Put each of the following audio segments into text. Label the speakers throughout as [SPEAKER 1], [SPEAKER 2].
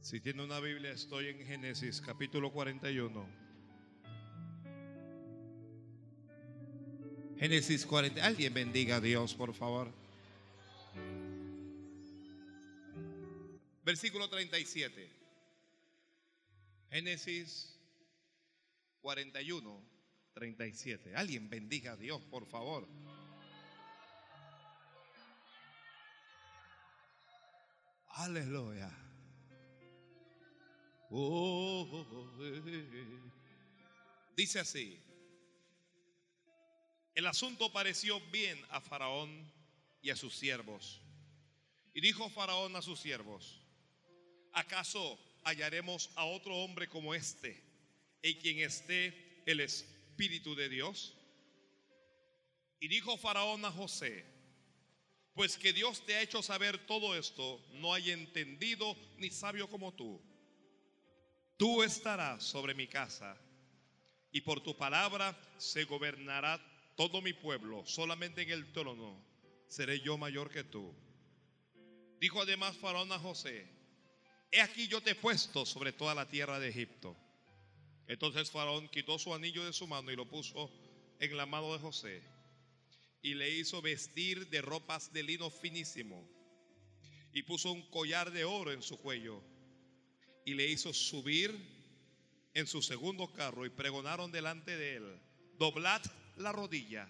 [SPEAKER 1] Si tiene una Biblia, estoy en Génesis capítulo 41. Génesis 40. Alguien bendiga a Dios, por favor. Versículo 37. Génesis 41, 37. Alguien bendiga a Dios, por favor. Aleluya. Oh. Dice así. El asunto pareció bien a Faraón y a sus siervos. Y dijo Faraón a sus siervos, ¿acaso hallaremos a otro hombre como este, en quien esté el Espíritu de Dios? Y dijo Faraón a José, pues que Dios te ha hecho saber todo esto, no hay entendido ni sabio como tú. Tú estarás sobre mi casa y por tu palabra se gobernará todo mi pueblo, solamente en el trono seré yo mayor que tú. Dijo además Faraón a José, he aquí yo te he puesto sobre toda la tierra de Egipto. Entonces Faraón quitó su anillo de su mano y lo puso en la mano de José y le hizo vestir de ropas de lino finísimo y puso un collar de oro en su cuello y le hizo subir en su segundo carro y pregonaron delante de él, doblad la rodilla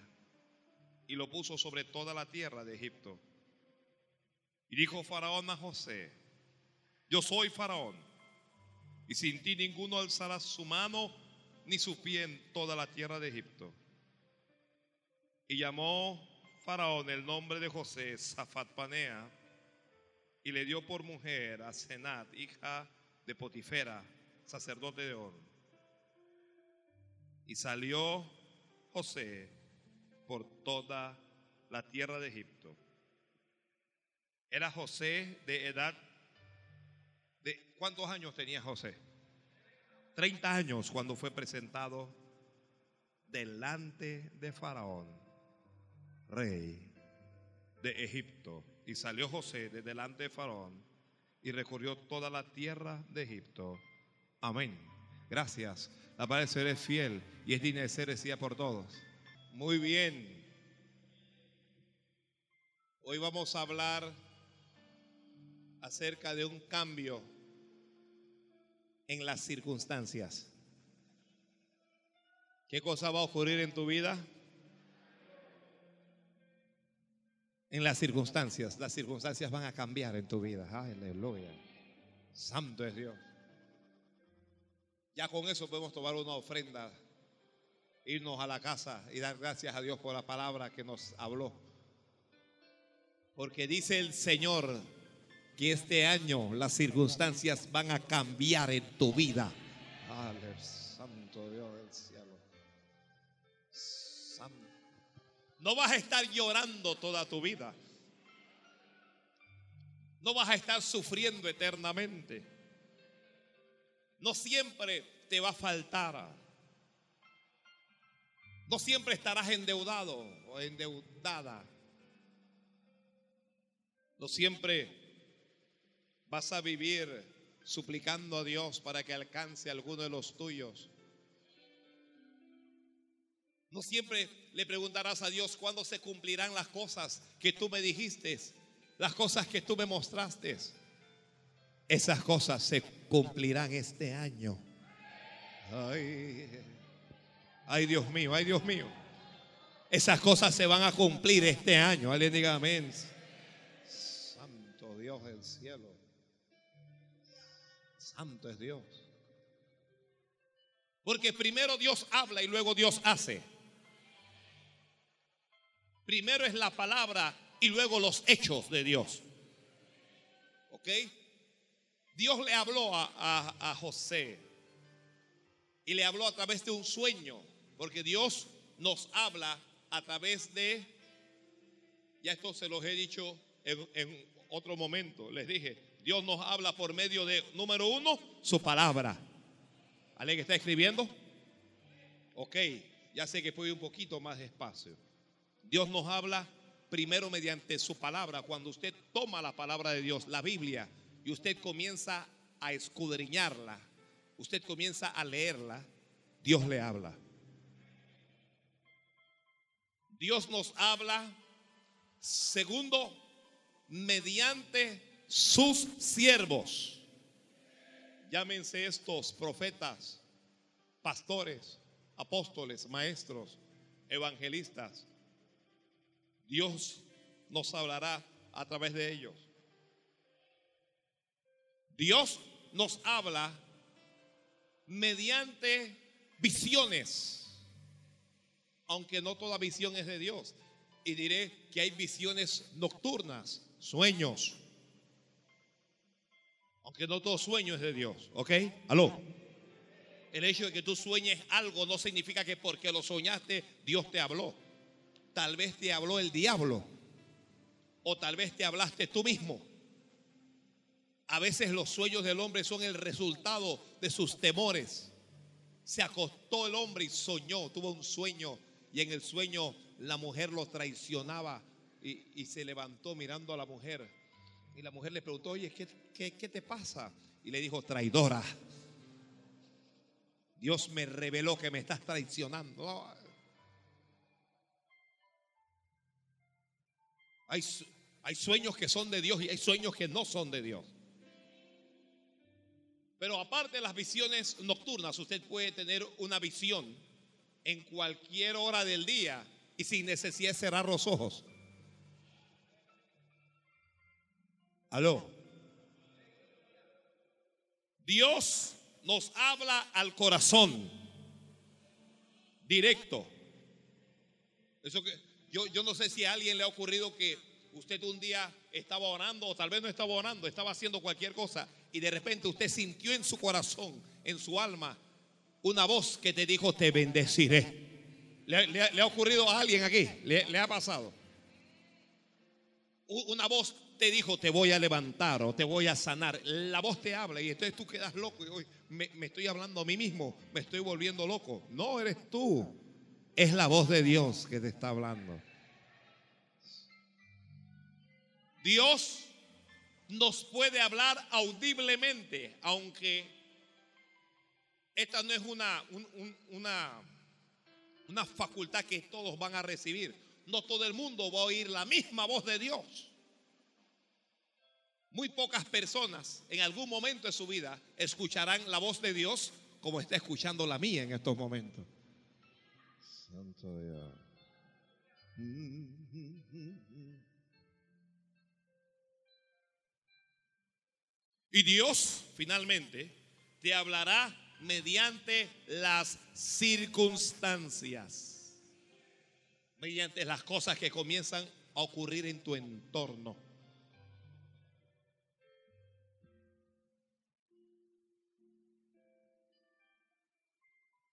[SPEAKER 1] y lo puso sobre toda la tierra de Egipto. Y dijo Faraón a José, yo soy Faraón y sin ti ninguno alzará su mano ni su pie en toda la tierra de Egipto. Y llamó Faraón el nombre de José Zafatpanea y le dio por mujer a Senat, hija de Potifera, sacerdote de Or. Y salió José por toda la tierra de Egipto. Era José de edad de ¿cuántos años tenía José? 30 años cuando fue presentado delante de Faraón, rey de Egipto. Y salió José de delante de Faraón y recorrió toda la tierra de Egipto. Amén. Gracias. La palabra es fiel y es digna de ser decida por todos. Muy bien. Hoy vamos a hablar acerca de un cambio en las circunstancias. ¿Qué cosa va a ocurrir en tu vida? En las circunstancias. Las circunstancias van a cambiar en tu vida. Aleluya. Santo es Dios. Ya con eso podemos tomar una ofrenda, irnos a la casa y dar gracias a Dios por la palabra que nos habló. Porque dice el Señor que este año las circunstancias van a cambiar en tu vida. Aleluya, santo Dios del cielo. No vas a estar llorando toda tu vida. No vas a estar sufriendo eternamente. No siempre te va a faltar. No siempre estarás endeudado o endeudada. No siempre vas a vivir suplicando a Dios para que alcance alguno de los tuyos. No siempre le preguntarás a Dios cuándo se cumplirán las cosas que tú me dijiste, las cosas que tú me mostraste. Esas cosas se cumplirán este año. Ay, ay Dios mío, ay Dios mío. Esas cosas se van a cumplir este año. Alguien diga amén. Santo Dios del cielo. Santo es Dios. Porque primero Dios habla y luego Dios hace. Primero es la palabra y luego los hechos de Dios. ¿Ok? Dios le habló a, a, José y le habló a través de un sueño, porque Dios nos habla a través de, ya esto se los he dicho en, otro momento, les dije, Dios nos habla por medio de, número uno, su palabra. ¿Alguien que está escribiendo? Ok, ya sé que ir un poquito más despacio. Dios nos habla primero mediante su palabra. Cuando usted toma la palabra de Dios, la Biblia, y usted comienza a escudriñarla, usted comienza a leerla, Dios le habla. Dios nos habla, segundo, mediante sus siervos. Llámense estos profetas, pastores, apóstoles, maestros, evangelistas. Dios nos hablará a través de ellos. Dios nos habla mediante visiones, aunque no toda visión es de Dios. Y diré que hay visiones nocturnas, sueños, aunque no todo sueño es de Dios, ¿ok? Aló. El hecho de que tú sueñes algo no significa que porque lo soñaste Dios te habló. Tal vez te habló el diablo o tal vez te hablaste tú mismo. A veces los sueños del hombre son el resultado de sus temores. Se acostó el hombre y soñó, tuvo un sueño y en el sueño la mujer lo traicionaba y, se levantó mirando a la mujer. Y la mujer le preguntó, oye, ¿qué, qué te pasa? Y le dijo, traidora. Dios me reveló que me estás traicionando. Hay, hay sueños que son de Dios y hay sueños que no son de Dios. Pero aparte de las visiones nocturnas, usted puede tener una visión en cualquier hora del día y sin necesidad de cerrar los ojos. Aló. Dios nos habla al corazón directo. Eso que yo, yo no sé si a alguien le ha ocurrido que usted un día estaba orando o tal vez no estaba orando, estaba haciendo cualquier cosa y de repente usted sintió en su corazón, en su alma, una voz que te dijo, te bendeciré. ¿Le, ha ocurrido a alguien aquí? ¿Le, ¿Le, ha pasado? Una voz te dijo, te voy a levantar o te voy a sanar. La voz te habla y entonces tú quedas loco y hoy me estoy hablando a mí mismo, me estoy volviendo loco. No eres tú, es la voz de Dios que te está hablando. Dios nos puede hablar audiblemente, aunque esta no es una, una, una facultad que todos van a recibir. No todo el mundo va a oír la misma voz de Dios. Muy pocas personas en algún momento de su vida escucharán la voz de Dios como está escuchando la mía en estos momentos. Santo Dios. Y Dios finalmente te hablará mediante las circunstancias, mediante las cosas que comienzan a ocurrir en tu entorno.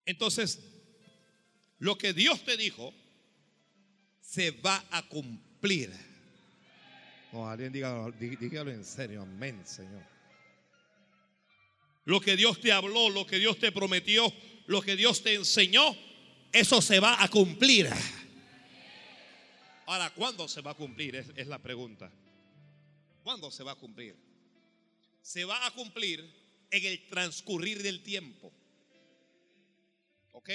[SPEAKER 1] Entonces, lo que Dios te dijo se va a cumplir. O alguien dígalo, dígalo en serio, amén, Señor. Lo que Dios te habló, lo que Dios te prometió, lo que Dios te enseñó, eso se va a cumplir. Ahora, ¿cuándo se va a cumplir? Es, la pregunta. ¿Cuándo se va a cumplir? Se va a cumplir en el transcurrir del tiempo. ¿Ok?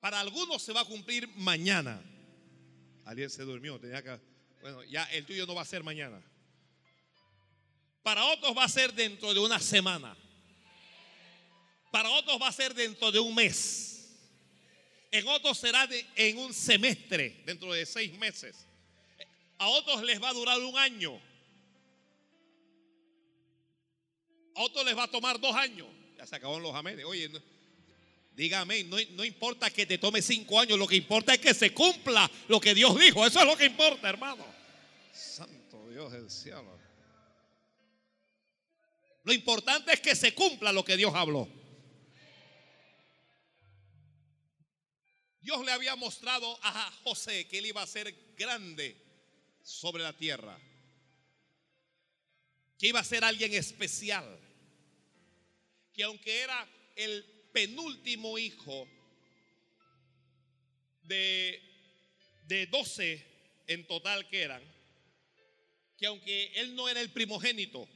[SPEAKER 1] Para algunos se va a cumplir mañana. Alguien se durmió, tenía que... Bueno, ya el tuyo no va a ser mañana. Para otros va a ser dentro de una semana. Para otros va a ser dentro de un mes. En otros será en un semestre, dentro de seis meses. A otros les va a durar un año. A otros les va a tomar dos años. Ya se acabaron los amenes. Oye, dígame, no, no importa que te tome cinco años, lo que importa es que se cumpla lo que Dios dijo. Eso es lo que importa, hermano. Santo Dios del cielo. Lo importante es que se cumpla lo que Dios habló. Dios le había mostrado a José que él iba a ser grande sobre la tierra. Que iba a ser alguien especial. Que aunque era el penúltimo hijo de, de 12 en total que eran, que aunque él no era el primogénito,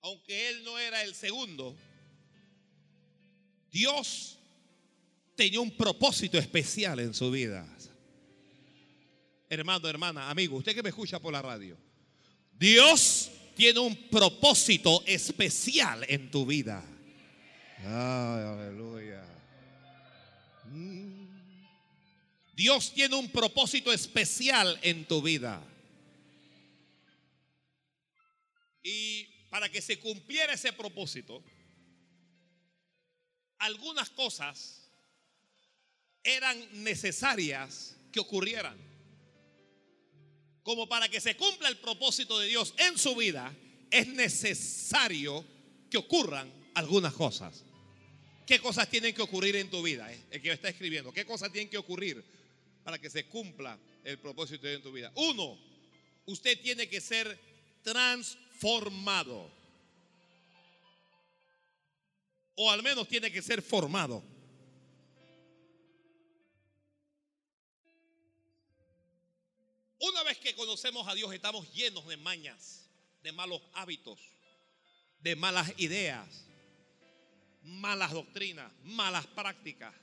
[SPEAKER 1] aunque él no era el segundo, Dios tenía un propósito especial en su vida. Hermano, hermana, amigo, usted que me escucha por la radio, Dios tiene un propósito especial en tu vida. Aleluya. Mm. Dios tiene un propósito especial en tu vida. Y para que se cumpliera ese propósito, algunas cosas eran necesarias que ocurrieran. Como para que se cumpla el propósito de Dios en su vida, es necesario que ocurran algunas cosas. ¿Qué cosas tienen que ocurrir en tu vida? El que está escribiendo. ¿Qué cosas tienen que ocurrir para que se cumpla el propósito de en tu vida? Uno, usted tiene que ser transformado. O al menos tiene que ser formado. Una vez que conocemos a Dios, estamos llenos de mañas, de malos hábitos, de malas ideas, malas doctrinas, malas prácticas.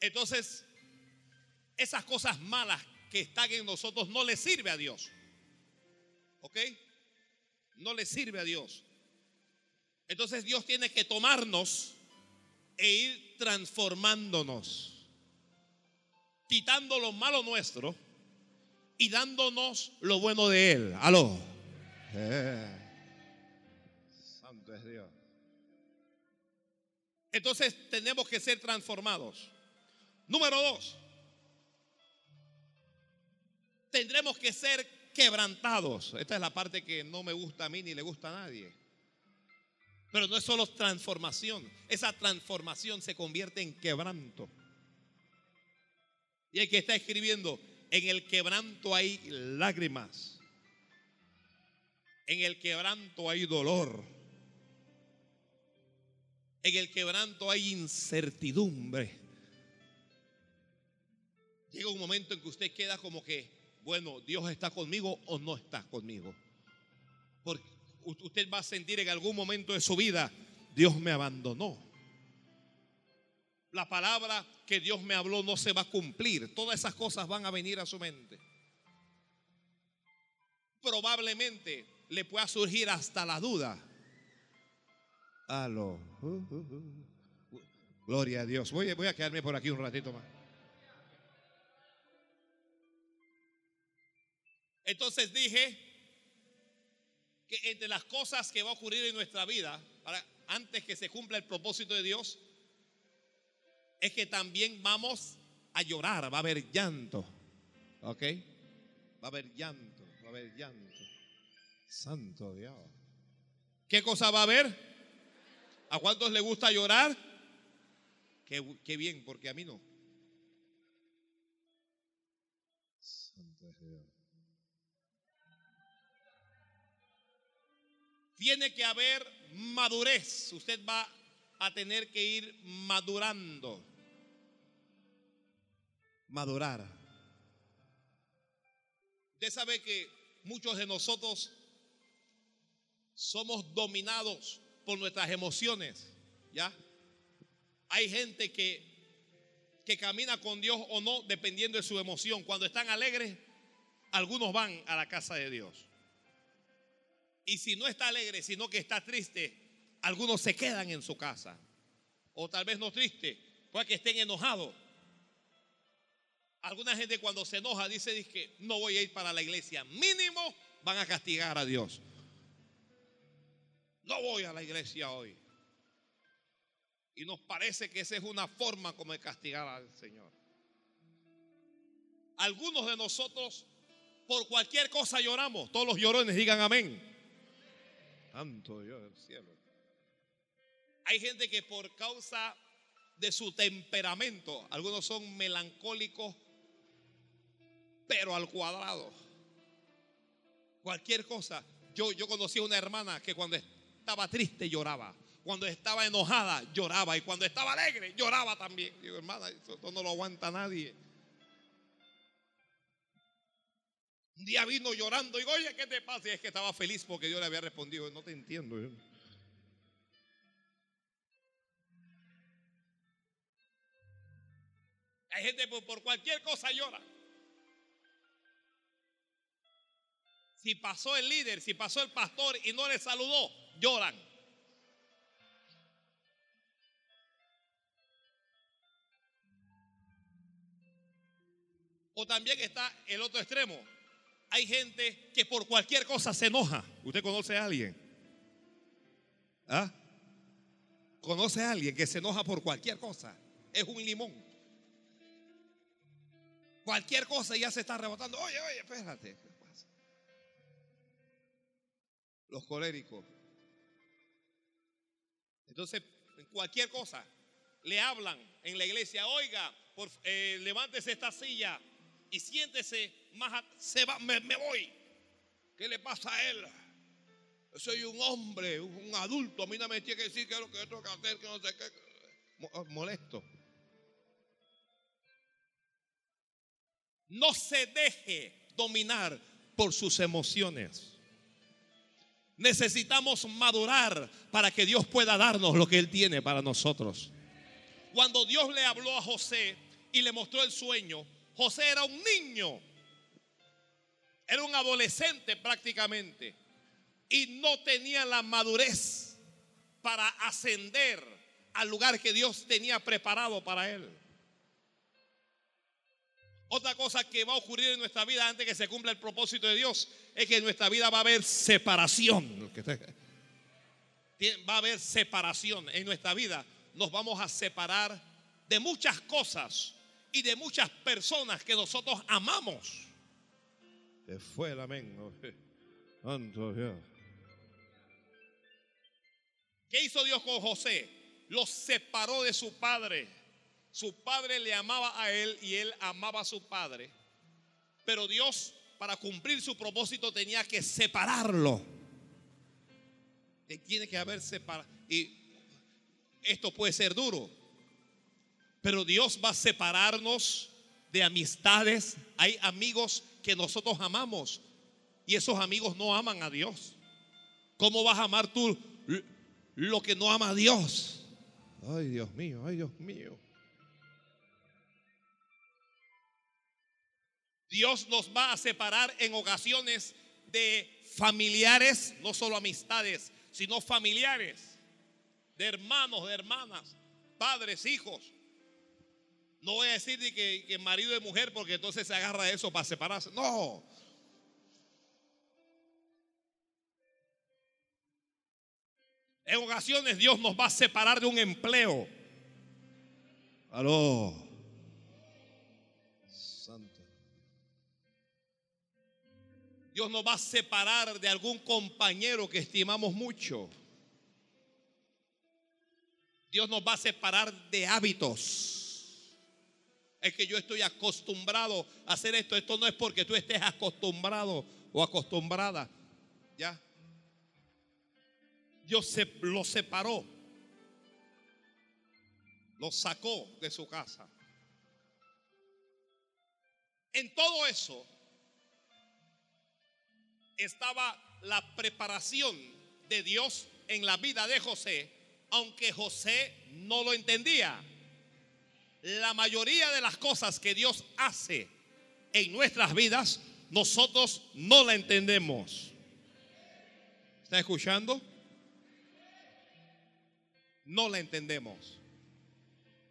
[SPEAKER 1] Entonces, esas cosas malas que están en nosotros no le sirve a Dios. ¿Ok? No le sirve a Dios. Entonces Dios tiene que tomarnos e ir transformándonos, quitando lo malo nuestro y dándonos lo bueno de Él. Aló. Eh. Entonces tenemos que ser transformados. Número dos, tendremos que ser quebrantados. Esta es la parte que no me gusta a mí ni le gusta a nadie. Pero no es solo transformación. Esa transformación se convierte en quebranto. Y el que está escribiendo, en el quebranto hay lágrimas. En el quebranto hay dolor. En el quebranto hay incertidumbre. Llega un momento en que usted queda como que, bueno, Dios está conmigo o no está conmigo. Porque usted va a sentir en algún momento de su vida, Dios me abandonó la palabra que Dios me habló no se va a cumplir. Todas esas cosas van a venir a su mente. Probablemente le pueda surgir hasta la duda. Aló. Gloria a Dios. Voy, voy a quedarme por aquí un ratito más. Entonces dije que entre las cosas que va a ocurrir en nuestra vida, antes que se cumpla el propósito de Dios, es que también vamos a llorar, va a haber llanto. ¿Ok? Va a haber llanto, va a haber llanto. Santo Dios. ¿Qué cosa va a haber? ¿A cuántos le gusta llorar? Qué, bien, porque a mí no. Tiene que haber madurez. Usted va a tener que ir madurando madurar. Usted sabe que muchos de nosotros somos dominados por nuestras emociones, ¿ya? Hay gente que que camina con Dios o no dependiendo de su emoción. Cuando están alegres, algunos van a la casa de Dios. Y si no está alegre, sino que está triste, algunos se quedan en su casa. O tal vez no triste, puede que estén enojados Alguna gente cuando se enoja dice, que no voy a ir para la iglesia. Mínimo van a castigar a Dios. No voy a la iglesia hoy. Y nos parece que esa es una forma como de castigar al Señor. Algunos de nosotros por cualquier cosa lloramos. Todos los llorones digan amén. Santo Dios del cielo. Hay gente que por causa de su temperamento, algunos son melancólicos pero al cuadrado. Cualquier cosa. Yo, yo conocí a una hermana que cuando estaba triste lloraba. Cuando estaba enojada lloraba. Y cuando estaba alegre lloraba también. Digo, hermana, eso no lo aguanta nadie. Un día vino llorando digo, oye, ¿qué te pasa? Y es que estaba feliz porque Dios le había respondido, no te entiendo. Hay gente por, por cualquier cosa llora. Si pasó el líder, si pasó el pastor y no le saludó, lloran. O también está el otro extremo. Hay gente que por cualquier cosa se enoja. ¿Usted conoce a alguien? ¿Ah? ¿Conoce a alguien que se enoja por cualquier cosa? Es un limón. Cualquier cosa ya se está rebotando. Oye, oye, espérate. Los coléricos. Entonces, cualquier cosa, le hablan en la iglesia, oiga, por, eh, levántese esta silla, y siéntese más, se va, me, voy. ¿Qué le pasa a él? soy un hombre, un adulto, a mí no me tiene que decir qué es lo que yo tengo que hacer, que no sé qué. Oh, molesto. No se deje dominar por sus emociones. Necesitamos madurar para que Dios pueda darnos lo que Él tiene para nosotros. Cuando Dios le habló a José y le mostró el sueño, José era un niño, era un adolescente prácticamente, y no tenía la madurez para ascender al lugar que Dios tenía preparado para él. Otra cosa que va a ocurrir en nuestra vida antes que se cumpla el propósito de Dios es que en nuestra vida va a haber separación. Va a haber separación en nuestra vida. Nos vamos a separar de muchas cosas y de muchas personas que nosotros amamos. Se fue el amén. ¿Qué hizo Dios con José? Lo separó de su padre. Su padre le amaba a él y él amaba a su padre. Pero Dios, para cumplir su propósito, tenía que separarlo. Tiene que haber separado. Y esto puede ser duro. Pero Dios va a separarnos de amistades. Hay amigos que nosotros amamos y esos amigos no aman a Dios. ¿Cómo vas a amar tú lo que no ama a Dios? Ay, Dios mío, ay, Dios mío. Dios nos va a separar en ocasiones de familiares, no solo amistades, sino familiares, de hermanos, de hermanas, padres, hijos. No voy a decir que, que marido y mujer porque entonces se agarra eso para separarse. No. En ocasiones Dios nos va a separar de un empleo. Aló. Dios nos va a separar de algún compañero que estimamos mucho. Dios nos va a separar de hábitos. Es que yo estoy acostumbrado a hacer esto. Esto no es porque tú estés acostumbrado o acostumbrada. ¿Ya? Dios se, lo separó. Lo sacó de su casa. En todo eso estaba la preparación de Dios en la vida de José, aunque José no lo entendía la mayoría de las cosas que Dios hace en nuestras vidas, nosotros no la entendemos. ¿Está escuchando? No la entendemos.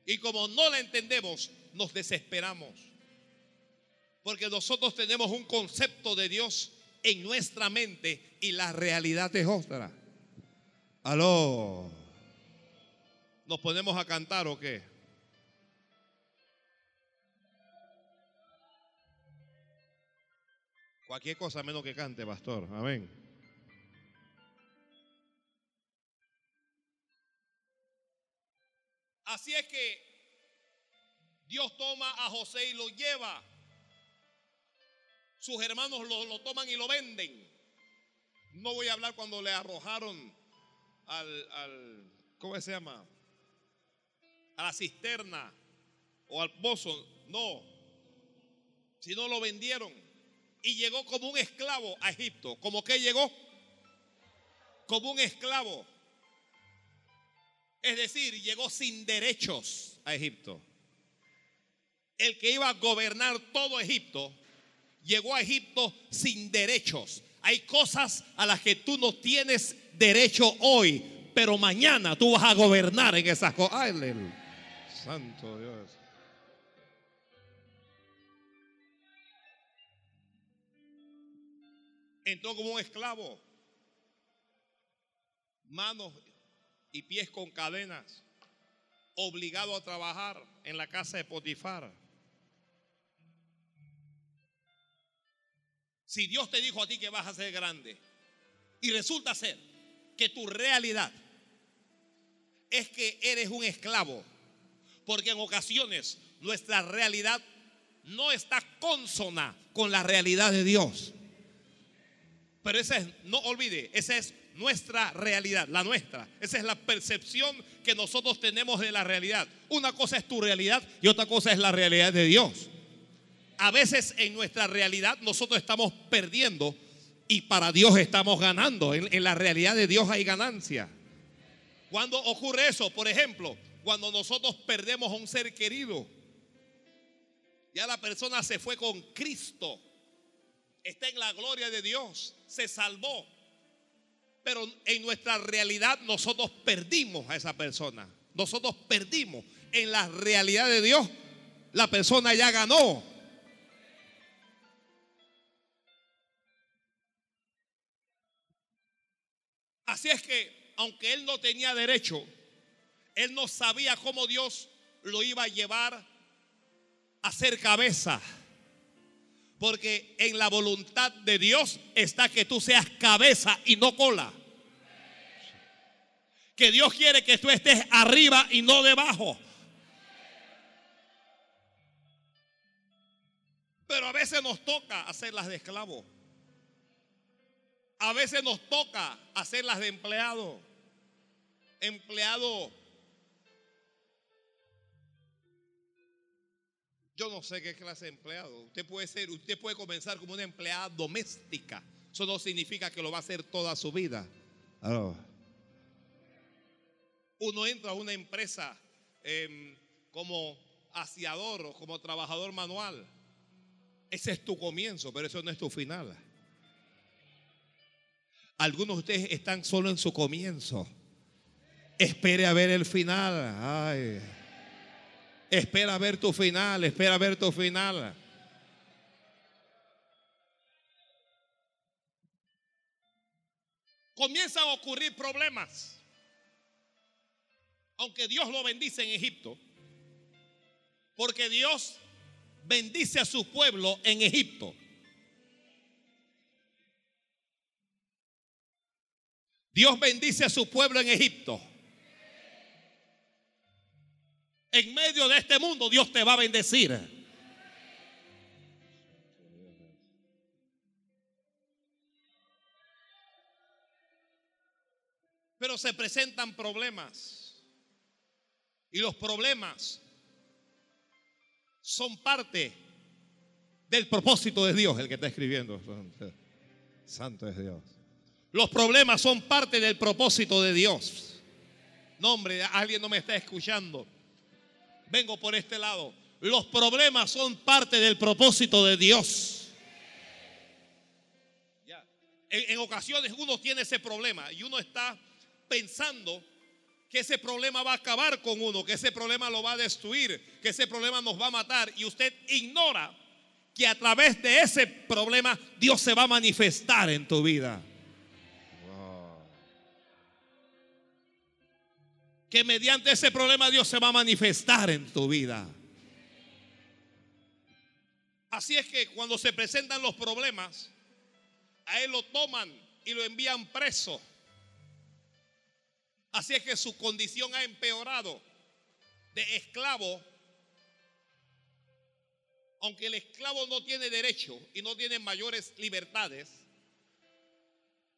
[SPEAKER 1] Y como no la entendemos, nos desesperamos. Porque nosotros tenemos un concepto de Dios en nuestra mente y la realidad es otra. Aló. ¿Nos ponemos a cantar o qué? Cualquier cosa menos que cante, pastor. Amén. Así es que Dios toma a José y lo lleva. Sus hermanos lo, toman y lo venden. No voy a hablar cuando le arrojaron al, al, ¿cómo se llama? A la cisterna o al pozo. No. Si no lo vendieron y llegó como un esclavo a Egipto. ¿Cómo que llegó? Como un esclavo. Es decir, llegó sin derechos a Egipto. El que iba a gobernar todo Egipto, llegó a Egipto sin derechos. Hay cosas a las que tú no tienes derecho hoy, pero mañana tú vas a gobernar en esas cosas. Santo Dios. Entró como un esclavo, manos y pies con cadenas, obligado a trabajar en la casa de Potifar. Si Dios te dijo a ti que vas a ser grande y resulta ser que tu realidad es que eres un esclavo, porque en ocasiones nuestra realidad no está consona con la realidad de Dios. Pero esa es, no olvide, esa es nuestra realidad, la nuestra. Esa es la percepción que nosotros tenemos de la realidad. Una cosa es tu realidad y otra cosa es la realidad de Dios. A veces en nuestra realidad nosotros estamos perdiendo y para Dios estamos ganando. En, la realidad de Dios hay ganancia. Cuando ocurre eso, por ejemplo, cuando nosotros perdemos a un ser querido, ya la persona se fue con Cristo, está en la gloria de Dios, se salvó pero en nuestra realidad nosotros perdimos a esa persona. Nosotros perdimos. En la realidad de Dios, la persona ya ganó. Así es que, aunque él no tenía derecho, él no sabía cómo Dios lo iba a llevar a ser cabeza. Porque en la voluntad de Dios está que tú seas cabeza y no cola que Dios quiere que tú estés arriba y no debajo. Pero a veces nos toca hacerlas de esclavo. A veces nos toca hacerlas de empleado. Empleado. Yo no sé qué clase de empleado. Usted puede ser, usted puede comenzar como una empleada doméstica. Eso no significa que lo va a hacer toda su vida uno entra a una empresa em, como asiador o como trabajador manual. Ese es tu comienzo, pero eso no es tu final. Algunos de ustedes están solo en su comienzo. Espere a ver el final. Ay. Espera a ver tu final, espera a ver tu final. Comienzan a ocurrir problemas aunque Dios lo bendice en Egipto, porque Dios bendice a su pueblo en Egipto. Dios bendice a su pueblo en Egipto. En medio de este mundo Dios te va a bendecir. Pero se presentan problemas. Y los problemas son parte del propósito de Dios, el que está escribiendo. Santo es Dios. Los problemas son parte del propósito de Dios. No, hombre, alguien no me está escuchando. Vengo por este lado. Los problemas son parte del propósito de Dios. En, en ocasiones uno tiene ese problema y uno está pensando que ese problema va a acabar con uno, que ese problema lo va a destruir, que ese problema nos va a matar. Y usted ignora que a través de ese problema Dios se va a manifestar en tu vida. Que mediante ese problema Dios se va a manifestar en tu vida. Así es que cuando se presentan los problemas, a él lo toman y lo envían preso Así es que su condición ha empeorado de esclavo. Aunque el esclavo no tiene derecho y no tiene mayores libertades,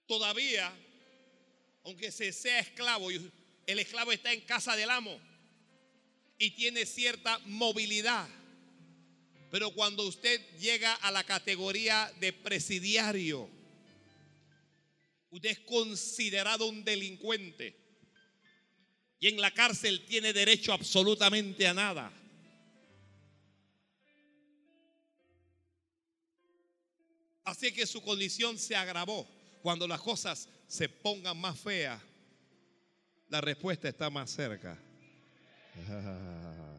[SPEAKER 1] todavía, aunque se sea esclavo, el esclavo está en casa del amo y tiene cierta movilidad. Pero cuando usted llega a la categoría de presidiario, usted es considerado un delincuente. Y en la cárcel tiene derecho absolutamente a nada. Así que su condición se agravó. Cuando las cosas se pongan más feas, la respuesta está más cerca.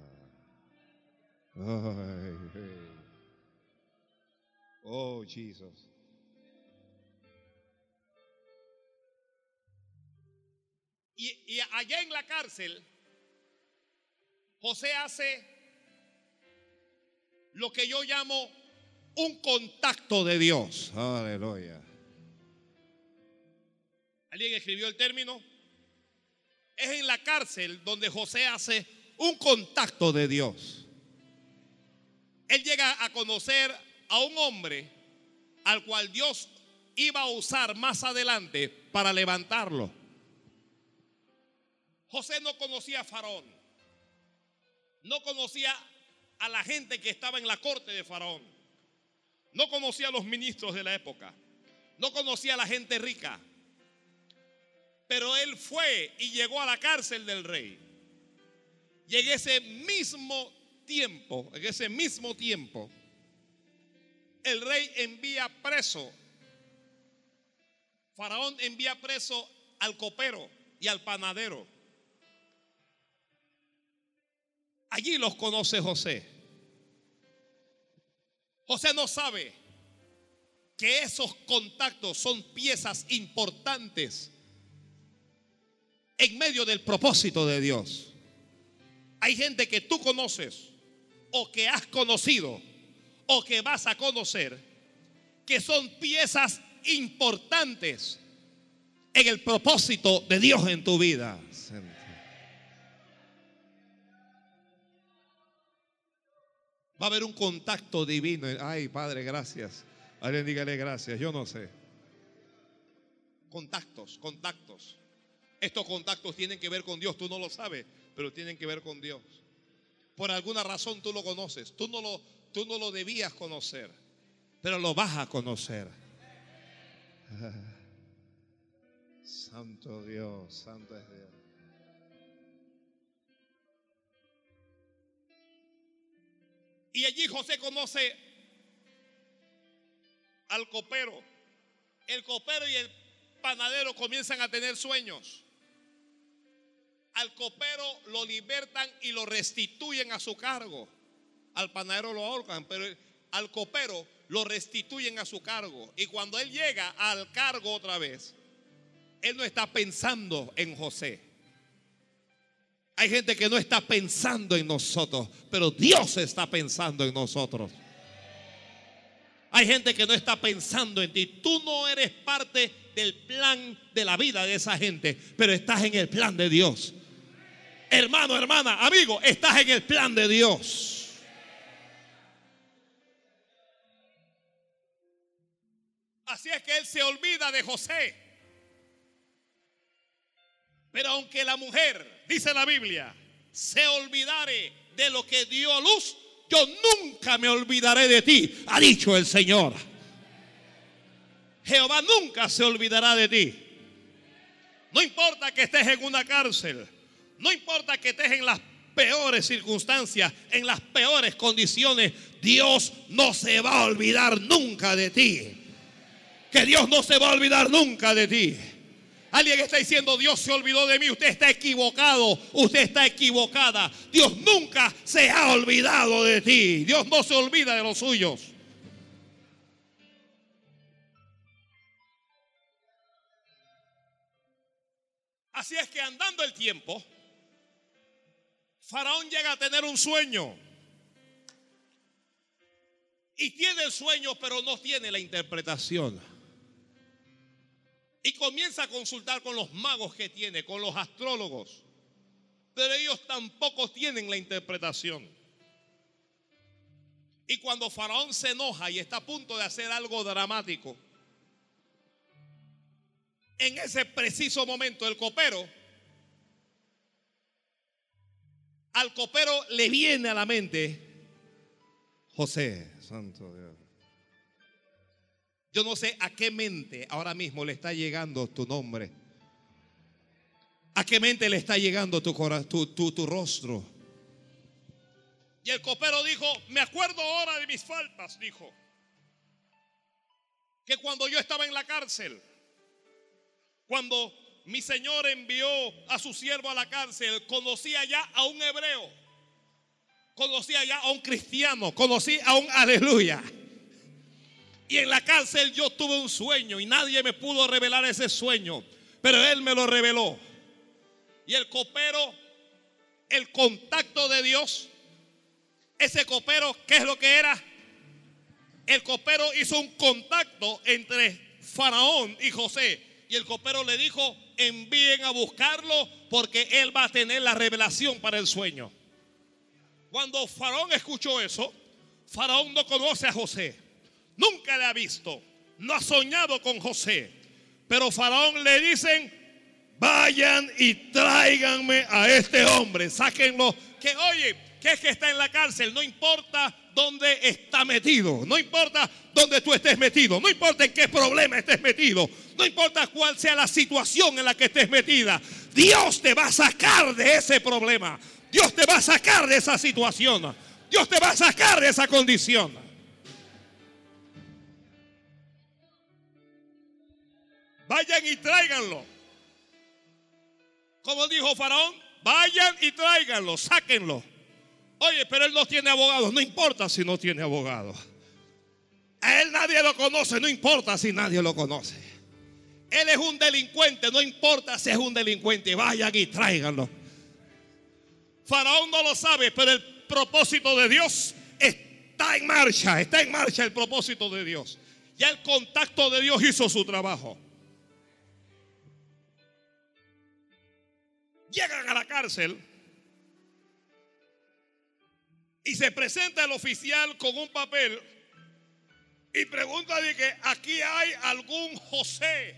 [SPEAKER 1] Oh, Jesus. Y, y allá en la cárcel, José hace lo que yo llamo un contacto de Dios. Aleluya. ¿Alguien escribió el término? Es en la cárcel donde José hace un contacto de Dios. Él llega a conocer a un hombre al cual Dios iba a usar más adelante para levantarlo. José no conocía a Faraón. No conocía a la gente que estaba en la corte de Faraón. No conocía a los ministros de la época. No conocía a la gente rica. Pero él fue y llegó a la cárcel del rey. Y en ese mismo tiempo, en ese mismo tiempo, el rey envía preso. Faraón envía preso al copero y al panadero. Allí los conoce José. José no sabe que esos contactos son piezas importantes en medio del propósito de Dios. Hay gente que tú conoces o que has conocido o que vas a conocer que son piezas importantes en el propósito de Dios en tu vida. Va a haber un contacto divino. Ay, Padre, gracias. Alguien dígale gracias. Yo no sé. Contactos, contactos. Estos contactos tienen que ver con Dios. Tú no lo sabes, pero tienen que ver con Dios. Por alguna razón tú lo conoces. Tú no lo, tú no lo debías conocer, pero lo vas a conocer. Santo Dios, santo es Dios. Y allí José conoce al copero. El copero y el panadero comienzan a tener sueños. Al copero lo libertan y lo restituyen a su cargo. Al panadero lo ahorcan, pero al copero lo restituyen a su cargo. Y cuando él llega al cargo otra vez, él no está pensando en José. Hay gente que no está pensando en nosotros, pero Dios está pensando en nosotros. Hay gente que no está pensando en ti. Tú no eres parte del plan de la vida de esa gente, pero estás en el plan de Dios. Hermano, hermana, amigo, estás en el plan de Dios. Así es que él se olvida de José. Pero aunque la mujer, dice la Biblia, se olvidare de lo que dio luz, yo nunca me olvidaré de ti, ha dicho el Señor. Jehová nunca se olvidará de ti. No importa que estés en una cárcel, no importa que estés en las peores circunstancias, en las peores condiciones, Dios no se va a olvidar nunca de ti. Que Dios no se va a olvidar nunca de ti. Alguien está diciendo, Dios se olvidó de mí. Usted está equivocado. Usted está equivocada. Dios nunca se ha olvidado de ti. Dios no se olvida de los suyos. Así es que andando el tiempo, Faraón llega a tener un sueño. Y tiene el sueño, pero no tiene la interpretación. Y comienza a consultar con los magos que tiene, con los astrólogos. Pero ellos tampoco tienen la interpretación. Y cuando Faraón se enoja y está a punto de hacer algo dramático, en ese preciso momento el copero, al copero le viene a la mente, José, santo Dios. Yo no sé a qué mente ahora mismo le está llegando tu nombre. ¿A qué mente le está llegando tu, tu, tu rostro? Y el copero dijo, me acuerdo ahora de mis faltas, dijo. Que cuando yo estaba en la cárcel, cuando mi Señor envió a su siervo a la cárcel, conocía ya a un hebreo, conocía ya a un cristiano, conocí a un aleluya. Y en la cárcel yo tuve un sueño y nadie me pudo revelar ese sueño, pero Él me lo reveló. Y el copero, el contacto de Dios, ese copero, ¿qué es lo que era? El copero hizo un contacto entre Faraón y José. Y el copero le dijo, envíen a buscarlo porque él va a tener la revelación para el sueño. Cuando Faraón escuchó eso, Faraón no conoce a José. Nunca le ha visto. No ha soñado con José. Pero Faraón le dicen, vayan y tráiganme a este hombre. Sáquenlo. Que oye, que es que está en la cárcel. No importa dónde está metido. No importa dónde tú estés metido. No importa en qué problema estés metido. No importa cuál sea la situación en la que estés metida. Dios te va a sacar de ese problema. Dios te va a sacar de esa situación. Dios te va a sacar de esa condición. Vayan y tráiganlo. Como dijo Faraón, vayan y tráiganlo, sáquenlo. Oye, pero él no tiene abogado. No importa si no tiene abogado. A él nadie lo conoce. No importa si nadie lo conoce. Él es un delincuente. No importa si es un delincuente. Vayan y tráiganlo. Faraón no lo sabe, pero el propósito de Dios está en marcha. Está en marcha el propósito de Dios. Ya el contacto de Dios hizo su trabajo. Llegan a la cárcel y se presenta el oficial con un papel y pregunta de que aquí hay algún José,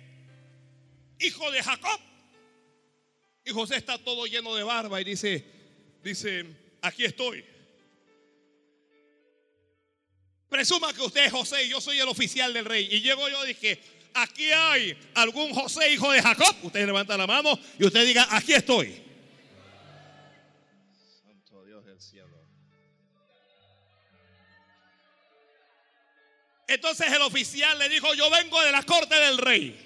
[SPEAKER 1] hijo de Jacob. Y José está todo lleno de barba y dice, dice, aquí estoy. Presuma que usted es José y yo soy el oficial del rey. Y llego yo y dije, aquí hay algún José, hijo de Jacob. Usted levanta la mano y usted diga, aquí estoy. Entonces el oficial le dijo, yo vengo de la corte del rey.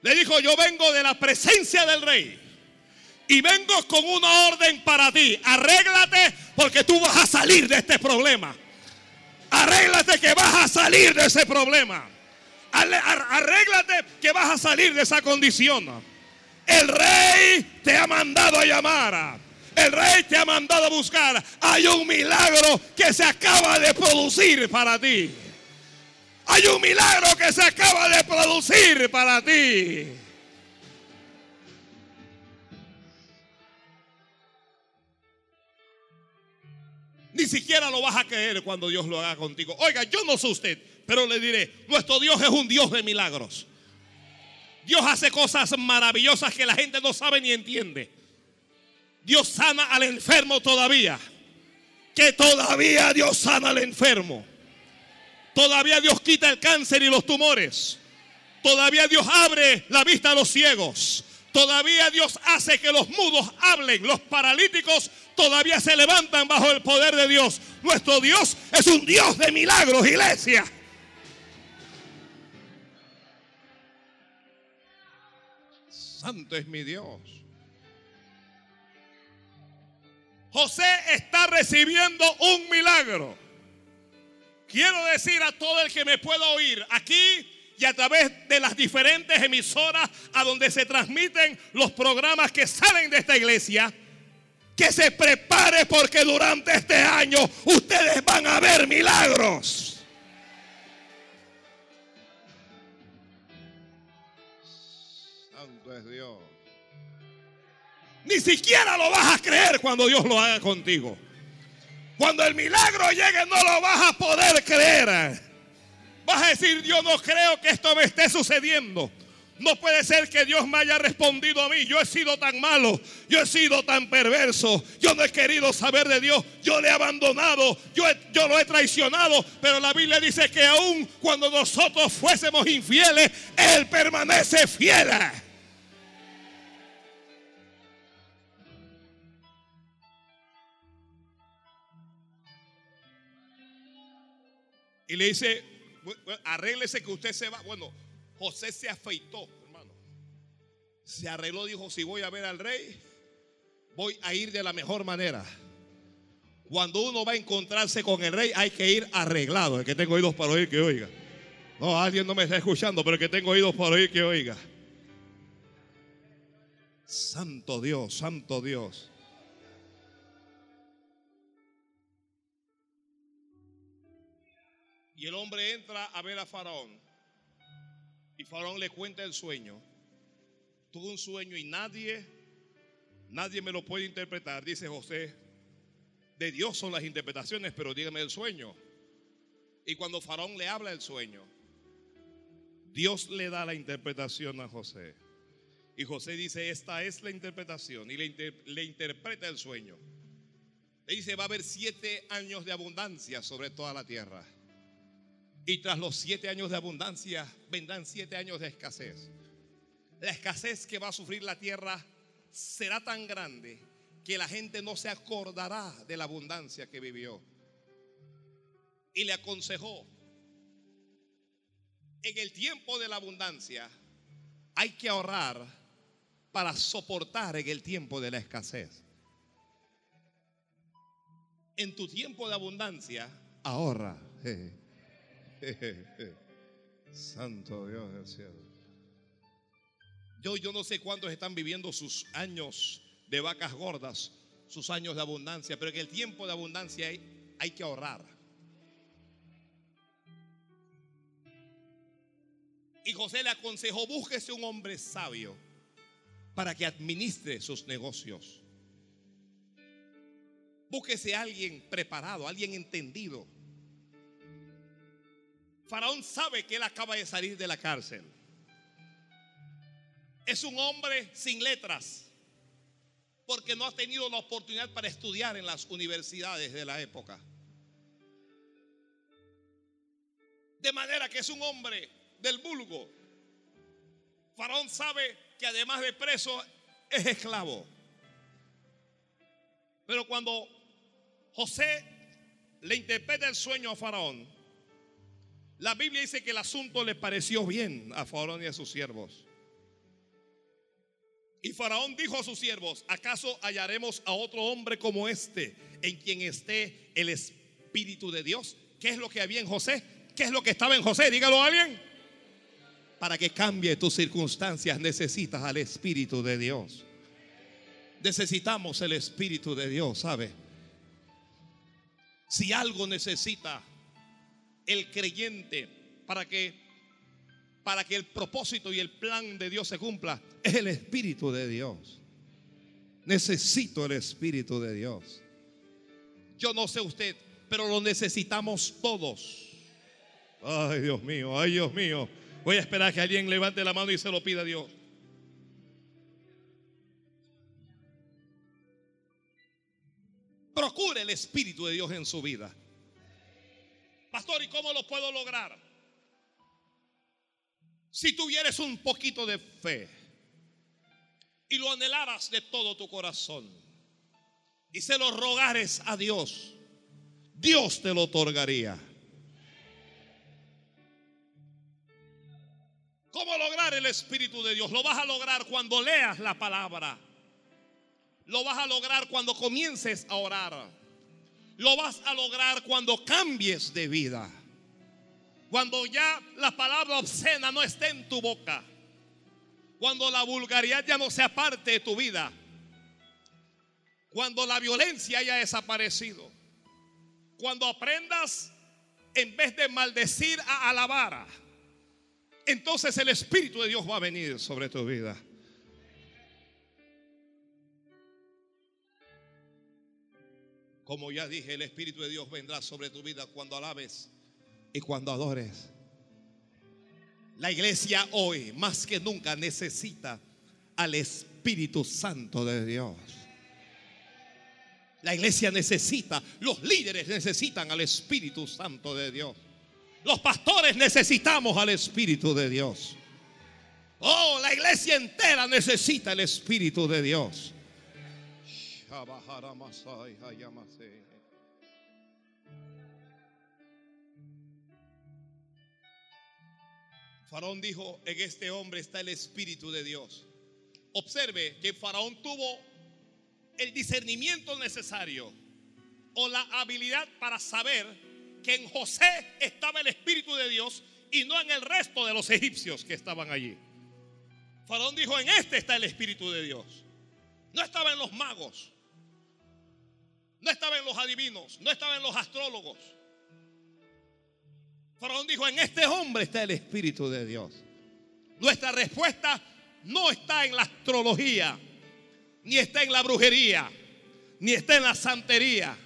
[SPEAKER 1] Le dijo, yo vengo de la presencia del rey. Y vengo con una orden para ti. Arréglate porque tú vas a salir de este problema. Arréglate que vas a salir de ese problema. Arréglate que vas a salir de esa condición. El rey te ha mandado a llamar. El rey te ha mandado a buscar. Hay un milagro que se acaba de producir para ti. Hay un milagro que se acaba de producir para ti. Ni siquiera lo vas a creer cuando Dios lo haga contigo. Oiga, yo no soy usted, pero le diré, nuestro Dios es un Dios de milagros. Dios hace cosas maravillosas que la gente no sabe ni entiende. Dios sana al enfermo todavía. Que todavía Dios sana al enfermo. Todavía Dios quita el cáncer y los tumores. Todavía Dios abre la vista a los ciegos. Todavía Dios hace que los mudos hablen. Los paralíticos todavía se levantan bajo el poder de Dios. Nuestro Dios es un Dios de milagros, iglesia. Santo es mi Dios. José está recibiendo un milagro. Quiero decir a todo el que me pueda oír aquí y a través de las diferentes emisoras a donde se transmiten los programas que salen de esta iglesia, que se prepare porque durante este año ustedes van a ver milagros. Santo es Dios. Ni siquiera lo vas a creer cuando Dios lo haga contigo. Cuando el milagro llegue no lo vas a poder creer. Vas a decir, yo no creo que esto me esté sucediendo. No puede ser que Dios me haya respondido a mí. Yo he sido tan malo, yo he sido tan perverso, yo no he querido saber de Dios, yo le he abandonado, yo, yo lo he traicionado. Pero la Biblia dice que aun cuando nosotros fuésemos infieles, Él permanece fiel. Y le dice, arréglese que usted se va. Bueno, José se afeitó, hermano. Se arregló, dijo, si voy a ver al rey, voy a ir de la mejor manera. Cuando uno va a encontrarse con el rey, hay que ir arreglado. El que tengo oídos para oír, que oiga. No, alguien no me está escuchando, pero el que tengo oídos para oír, que oiga. Santo Dios, santo Dios. Y el hombre entra a ver a Faraón. Y Faraón le cuenta el sueño. Tuvo un sueño y nadie, nadie me lo puede interpretar. Dice José, de Dios son las interpretaciones, pero dígame el sueño. Y cuando Faraón le habla el sueño, Dios le da la interpretación a José. Y José dice, esta es la interpretación. Y le, le interpreta el sueño. Le dice, va a haber siete años de abundancia sobre toda la tierra. Y tras los siete años de abundancia vendrán siete años de escasez. La escasez que va a sufrir la tierra será tan grande que la gente no se acordará de la abundancia que vivió. Y le aconsejó, en el tiempo de la abundancia hay que ahorrar para soportar en el tiempo de la escasez. En tu tiempo de abundancia, ahorra. Santo Dios del cielo. Yo, yo no sé cuántos están viviendo sus años de vacas gordas, sus años de abundancia, pero en el tiempo de abundancia hay, hay que ahorrar. Y José le aconsejó, búsquese un hombre sabio para que administre sus negocios. Búsquese a alguien preparado, alguien entendido Faraón sabe que él acaba de salir de la cárcel. Es un hombre sin letras, porque no ha tenido la oportunidad para estudiar en las universidades de la época. De manera que es un hombre del vulgo. Faraón sabe que además de preso es esclavo. Pero cuando José le interpreta el sueño a Faraón, la Biblia dice que el asunto le pareció bien a Faraón y a sus siervos. Y Faraón dijo a sus siervos, ¿acaso hallaremos a otro hombre como este en quien esté el Espíritu de Dios? ¿Qué es lo que había en José? ¿Qué es lo que estaba en José? Dígalo a alguien. Para que cambie tus circunstancias necesitas al Espíritu de Dios. Necesitamos el Espíritu de Dios, ¿sabe? Si algo necesita el creyente para que para que el propósito y el plan de Dios se cumpla es el espíritu de Dios. Necesito el espíritu de Dios. Yo no sé usted, pero lo necesitamos todos. Ay, Dios mío, ay, Dios mío. Voy a esperar que alguien levante la mano y se lo pida a Dios. Procure el Espíritu de Dios en su vida. Pastor, ¿y cómo lo puedo lograr? Si tuvieres un poquito de fe y lo anhelaras de todo tu corazón y se lo rogares a Dios, Dios te lo otorgaría. ¿Cómo lograr el Espíritu de Dios? Lo vas a lograr cuando leas la palabra. Lo vas a lograr cuando comiences a orar lo vas a lograr cuando cambies de vida. Cuando ya la palabra obscena no esté en tu boca. Cuando la vulgaridad ya no sea parte de tu vida. Cuando la violencia haya desaparecido. Cuando aprendas en vez de maldecir a alabar. Entonces el Espíritu de Dios va a venir sobre tu vida. Como ya dije, el Espíritu de Dios vendrá sobre tu vida cuando alabes y cuando adores. La iglesia hoy más que nunca necesita al Espíritu Santo de Dios. La iglesia necesita, los líderes necesitan al Espíritu Santo de Dios. Los pastores necesitamos al Espíritu de Dios. Oh, la iglesia entera necesita el Espíritu de Dios. Faraón dijo, en este hombre está el Espíritu de Dios. Observe que Faraón tuvo el discernimiento necesario o la habilidad para saber que en José estaba el Espíritu de Dios y no en el resto de los egipcios que estaban allí. Faraón dijo, en este está el Espíritu de Dios. No estaba en los magos, no estaba en los adivinos, no estaba en los astrólogos. Faraón dijo, en este hombre está el Espíritu de Dios. Nuestra respuesta no está en la astrología, ni está en la brujería, ni está en la santería,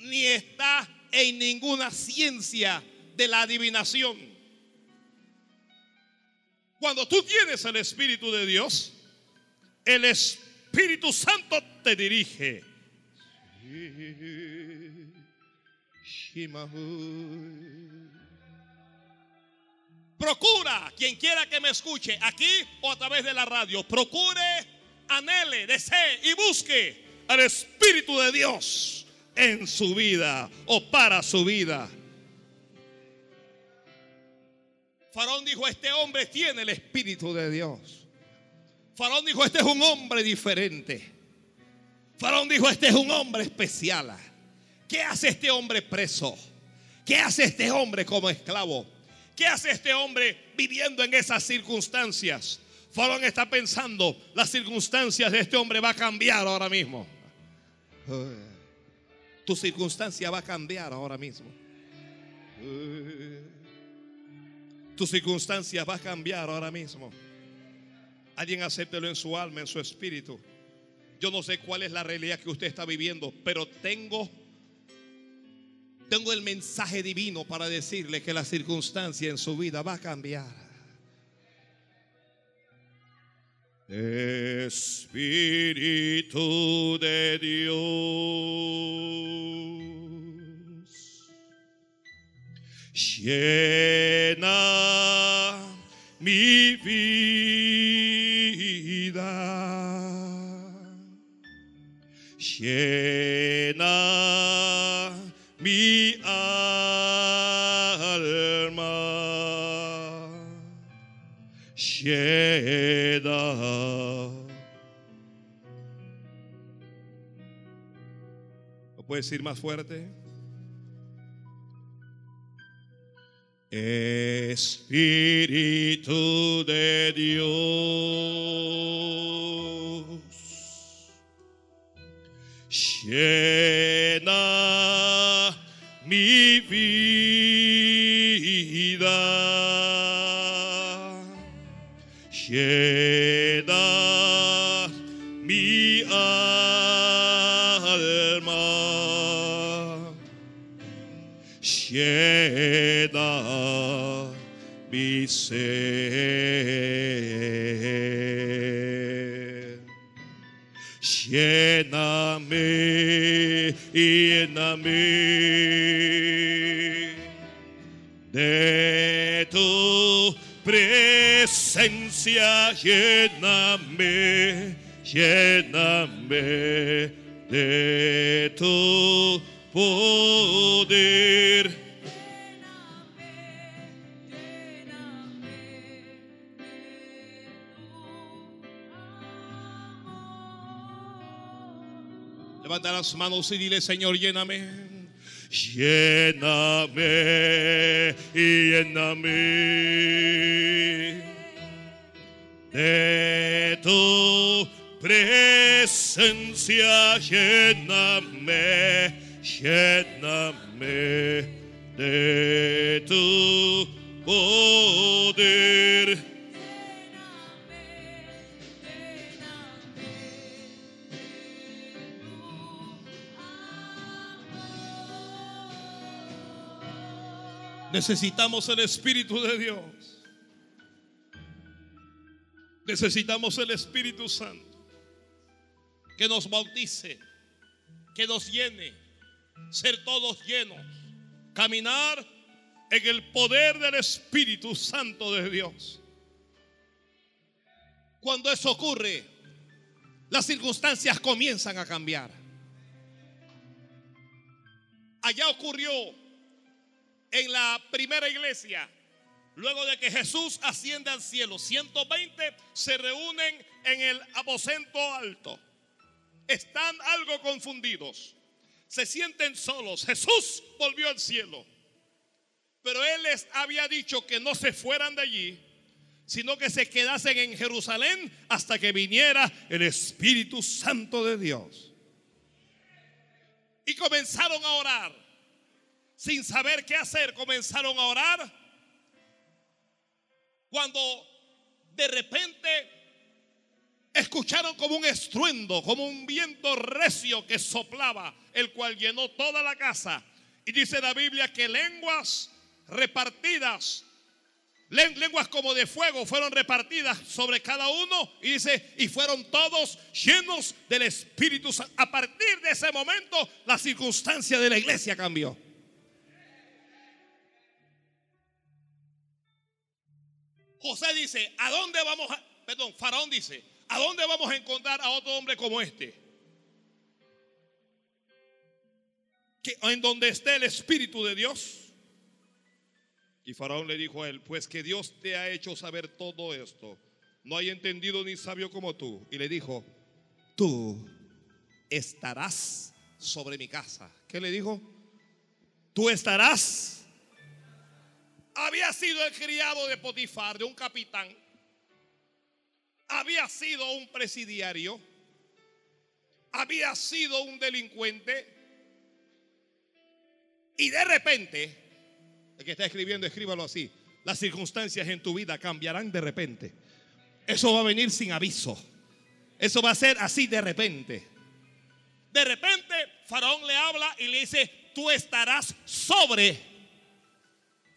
[SPEAKER 1] ni está en ninguna ciencia de la adivinación. Cuando tú tienes el Espíritu de Dios, el Espíritu Santo te dirige. Procura, quien quiera que me escuche, aquí o a través de la radio, procure, anhele, desee y busque al Espíritu de Dios en su vida o para su vida. Faraón dijo, este hombre tiene el Espíritu de Dios. Faraón dijo, este es un hombre diferente. Faraón dijo, este es un hombre especial. ¿Qué hace este hombre preso? ¿Qué hace este hombre como esclavo? ¿Qué hace este hombre viviendo en esas circunstancias? Faraón está pensando, las circunstancias de este hombre va a cambiar ahora mismo. Tu circunstancia va a cambiar ahora mismo. Tu circunstancia va a cambiar ahora mismo. Alguien acéptelo en su alma, en su espíritu. Yo no sé cuál es la realidad que usted está viviendo, pero tengo tengo el mensaje divino para decirle que la circunstancia en su vida va a cambiar. Espíritu de Dios, llena mi vida, llena mi alma llena. ¿Lo puedes decir más fuerte? Espíritu de Dios, llena mi vida, llena mi alma, llena mi ser. Lléname, lléname de tu presencia, lléname, lléname de tu poder. Las manos y dile, Señor, lléname. Lléname y lléname de tu presencia. Lléname, lléname de tu poder. Necesitamos el Espíritu de Dios. Necesitamos el Espíritu Santo que nos bautice, que nos llene, ser todos llenos, caminar en el poder del Espíritu Santo de Dios. Cuando eso ocurre, las circunstancias comienzan a cambiar. Allá ocurrió en la primera iglesia, luego de que Jesús asciende al cielo, 120 se reúnen en el aposento alto. Están algo confundidos. Se sienten solos. Jesús volvió al cielo. Pero Él les había dicho que no se fueran de allí, sino que se quedasen en Jerusalén hasta que viniera el Espíritu Santo de Dios. Y comenzaron a orar. Sin saber qué hacer, comenzaron a orar. Cuando de repente escucharon como un estruendo, como un viento recio que soplaba, el cual llenó toda la casa. Y dice la Biblia que lenguas repartidas, lenguas como de fuego fueron repartidas sobre cada uno. Y dice, y fueron todos llenos del Espíritu Santo. A partir de ese momento, la circunstancia de la iglesia cambió. José dice, ¿a dónde vamos a, perdón, Faraón dice, ¿a dónde vamos a encontrar a otro hombre como este? Que en donde esté el Espíritu de Dios. Y Faraón le dijo a él, pues que Dios te ha hecho saber todo esto. No hay entendido ni sabio como tú. Y le dijo, tú estarás sobre mi casa. ¿Qué le dijo? Tú estarás había sido el criado de Potifar, de un capitán. Había sido un presidiario. Había sido un delincuente. Y de repente, el que está escribiendo, escríbalo así. Las circunstancias en tu vida cambiarán de repente. Eso va a venir sin aviso. Eso va a ser así de repente. De repente, Faraón le habla y le dice, tú estarás sobre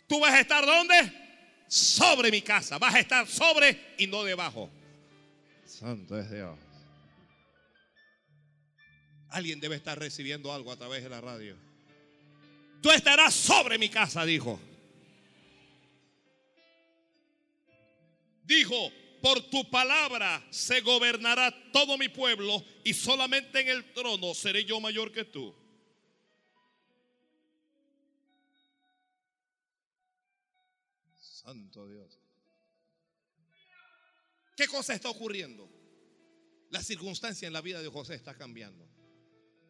[SPEAKER 1] Tú vas a estar donde? Sobre mi casa. Vas a estar sobre y no debajo. Santo es Dios. Alguien debe estar recibiendo algo a través de la radio. Tú estarás sobre mi casa, dijo. Dijo, por tu palabra se gobernará todo mi pueblo y solamente en el trono seré yo mayor que tú. Santo Dios. ¿Qué cosa está ocurriendo? La circunstancia en la vida de José está cambiando.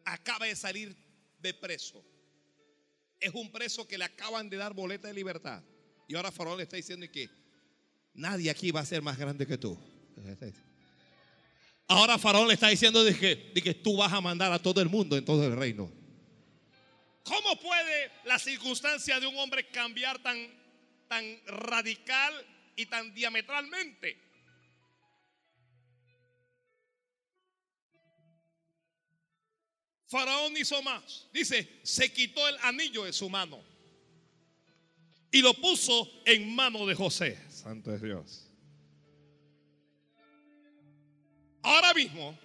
[SPEAKER 1] Acaba de salir de preso. Es un preso que le acaban de dar boleta de libertad. Y ahora Faraón le está diciendo que nadie aquí va a ser más grande que tú. Ahora Faraón le está diciendo de que, de que tú vas a mandar a todo el mundo en todo el reino. ¿Cómo puede la circunstancia de un hombre cambiar tan tan radical y tan diametralmente. Faraón hizo más. Dice, se quitó el anillo de su mano y lo puso en mano de José. Santo es Dios. Ahora mismo